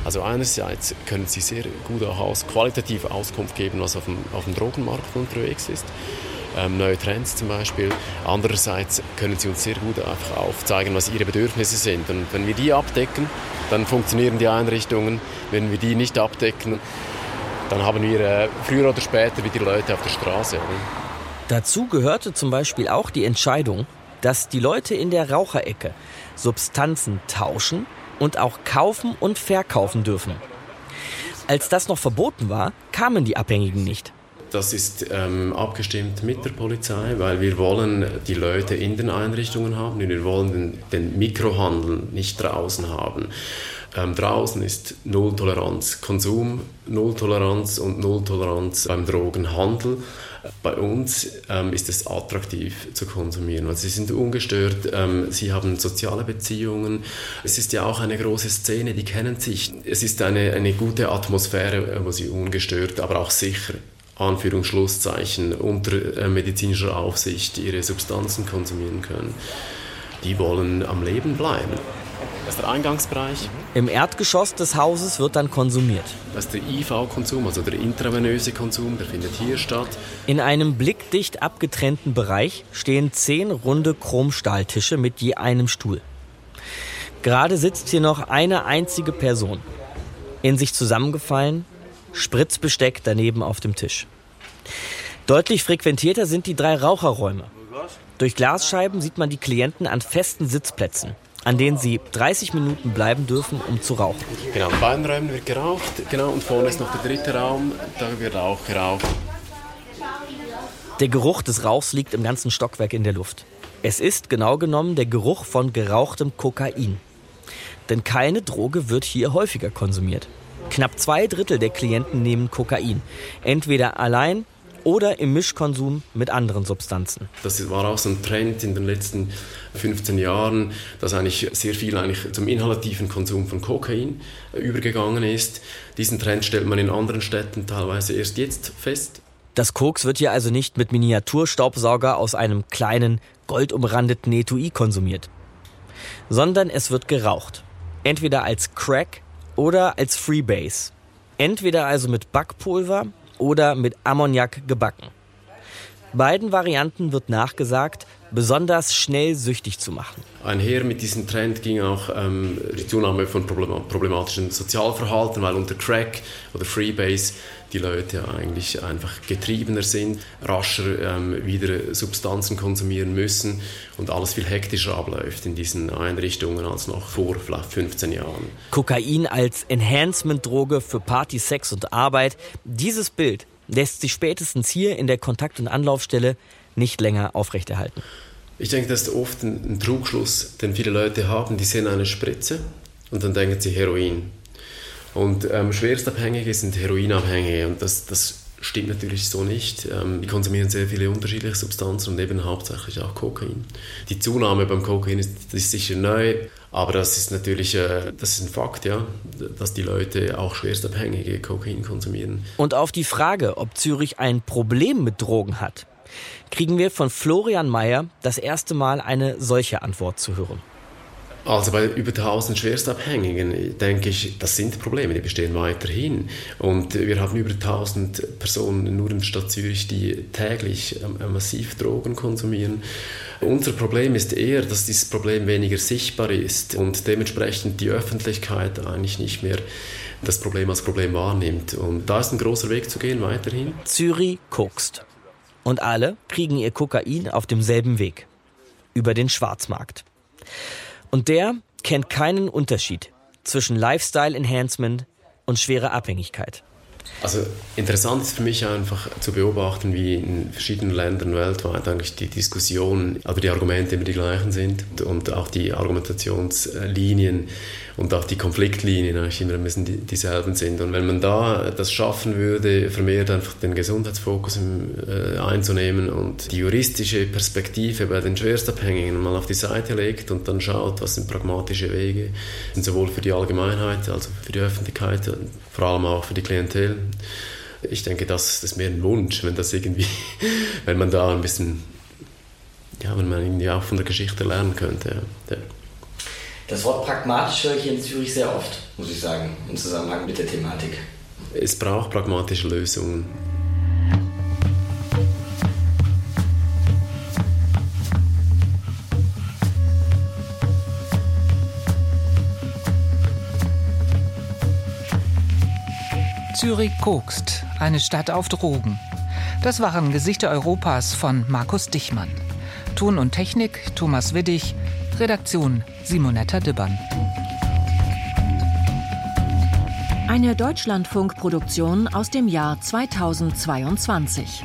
Also einerseits können sie sehr gut auch qualitativ Auskunft geben, was auf dem, auf dem Drogenmarkt unterwegs ist. Ähm, neue Trends zum Beispiel. Andererseits können sie uns sehr gut einfach aufzeigen, was ihre Bedürfnisse sind. Und wenn wir die abdecken, dann funktionieren die Einrichtungen. Wenn wir die nicht abdecken, dann haben wir äh, früher oder später wieder Leute auf der Straße. Dazu gehörte zum Beispiel auch die Entscheidung, dass die Leute in der Raucherecke Substanzen tauschen und auch kaufen und verkaufen dürfen. Als das noch verboten war, kamen die Abhängigen nicht. Das ist ähm, abgestimmt mit der Polizei, weil wir wollen die Leute in den Einrichtungen haben und wir wollen den, den Mikrohandel nicht draußen haben. Ähm, draußen ist Nulltoleranz Konsum, Nulltoleranz und Nulltoleranz beim Drogenhandel. Bei uns ähm, ist es attraktiv zu konsumieren, weil sie sind ungestört, ähm, sie haben soziale Beziehungen. Es ist ja auch eine große Szene, die kennen sich. Es ist eine, eine gute Atmosphäre, wo sie ungestört, aber auch sicher Anführungsschlusszeichen, unter äh, medizinischer Aufsicht ihre Substanzen konsumieren können. Die wollen am Leben bleiben. Das ist der Eingangsbereich. Im Erdgeschoss des Hauses wird dann konsumiert. Das ist der IV-Konsum, also der intravenöse Konsum, der findet hier statt. In einem blickdicht abgetrennten Bereich stehen zehn runde Chromstahltische mit je einem Stuhl. Gerade sitzt hier noch eine einzige Person. In sich zusammengefallen, Spritzbesteck daneben auf dem Tisch. Deutlich frequentierter sind die drei Raucherräume. Durch Glasscheiben sieht man die Klienten an festen Sitzplätzen an denen sie 30 Minuten bleiben dürfen, um zu rauchen. Genau, in beiden Räumen wird geraucht, genau, und vorne ist noch der dritte Raum, da wird auch geraucht. Der Geruch des Rauchs liegt im ganzen Stockwerk in der Luft. Es ist genau genommen der Geruch von gerauchtem Kokain. Denn keine Droge wird hier häufiger konsumiert. Knapp zwei Drittel der Klienten nehmen Kokain. Entweder allein oder im Mischkonsum mit anderen Substanzen. Das war auch so ein Trend in den letzten 15 Jahren, dass eigentlich sehr viel eigentlich zum inhalativen Konsum von Kokain übergegangen ist. Diesen Trend stellt man in anderen Städten teilweise erst jetzt fest. Das Koks wird hier also nicht mit Miniaturstaubsauger aus einem kleinen, goldumrandeten Etui konsumiert, sondern es wird geraucht. Entweder als Crack oder als Freebase. Entweder also mit Backpulver oder mit Ammoniak gebacken. Beiden Varianten wird nachgesagt, besonders schnell süchtig zu machen. Einher mit diesem Trend ging auch ähm, die Zunahme von problematischen Sozialverhalten, weil unter Crack oder Freebase die Leute eigentlich einfach getriebener sind, rascher ähm, wieder Substanzen konsumieren müssen und alles viel hektischer abläuft in diesen Einrichtungen als noch vor vielleicht 15 Jahren. Kokain als Enhancement-Droge für Party, Sex und Arbeit. Dieses Bild lässt sich spätestens hier in der Kontakt- und Anlaufstelle nicht länger aufrechterhalten. Ich denke, das ist oft ein, ein Trugschluss, den viele Leute haben. Die sehen eine Spritze und dann denken sie Heroin. Und ähm, Schwerstabhängige sind Heroinabhängige und das, das stimmt natürlich so nicht. Ähm, die konsumieren sehr viele unterschiedliche Substanzen und eben hauptsächlich auch Kokain. Die Zunahme beim Kokain ist, ist sicher neu, aber das ist natürlich äh, das ist ein Fakt, ja, dass die Leute auch schwerstabhängige Kokain konsumieren. Und auf die Frage, ob Zürich ein Problem mit Drogen hat, kriegen wir von Florian Mayer das erste Mal eine solche Antwort zu hören. Also bei über 1000 Schwerstabhängigen denke ich, das sind Probleme, die bestehen weiterhin. Und wir haben über 1000 Personen nur in der Stadt Zürich, die täglich ähm, massiv Drogen konsumieren. Unser Problem ist eher, dass dieses Problem weniger sichtbar ist und dementsprechend die Öffentlichkeit eigentlich nicht mehr das Problem als Problem wahrnimmt. Und da ist ein großer Weg zu gehen weiterhin. Zürich kokst. Und alle kriegen ihr Kokain auf demselben Weg. Über den Schwarzmarkt. Und der kennt keinen Unterschied zwischen Lifestyle Enhancement und schwerer Abhängigkeit. Also interessant ist für mich einfach zu beobachten, wie in verschiedenen Ländern weltweit eigentlich die Diskussionen, aber die Argumente immer die gleichen sind und auch die Argumentationslinien und auch die Konfliktlinien eigentlich immer ein bisschen dieselben sind. Und wenn man da das schaffen würde, vermehrt einfach den Gesundheitsfokus äh, einzunehmen und die juristische Perspektive bei den Schwerstabhängigen mal auf die Seite legt und dann schaut, was sind pragmatische Wege, sind sowohl für die Allgemeinheit, also für die Öffentlichkeit, vor allem auch für die Klientel. Ich denke, das, das ist mehr ein Wunsch, wenn das irgendwie, wenn man da ein bisschen, ja, wenn man irgendwie auch von der Geschichte lernen könnte. Ja. Das Wort pragmatisch höre ich in Zürich sehr oft, muss ich sagen, im Zusammenhang mit der Thematik. Es braucht pragmatische Lösungen. Zürich kokst, eine Stadt auf Drogen. Das waren Gesichter Europas von Markus Dichmann. Ton und Technik Thomas Widdig, Redaktion Simonetta Dibbern. Eine Deutschlandfunkproduktion aus dem Jahr 2022.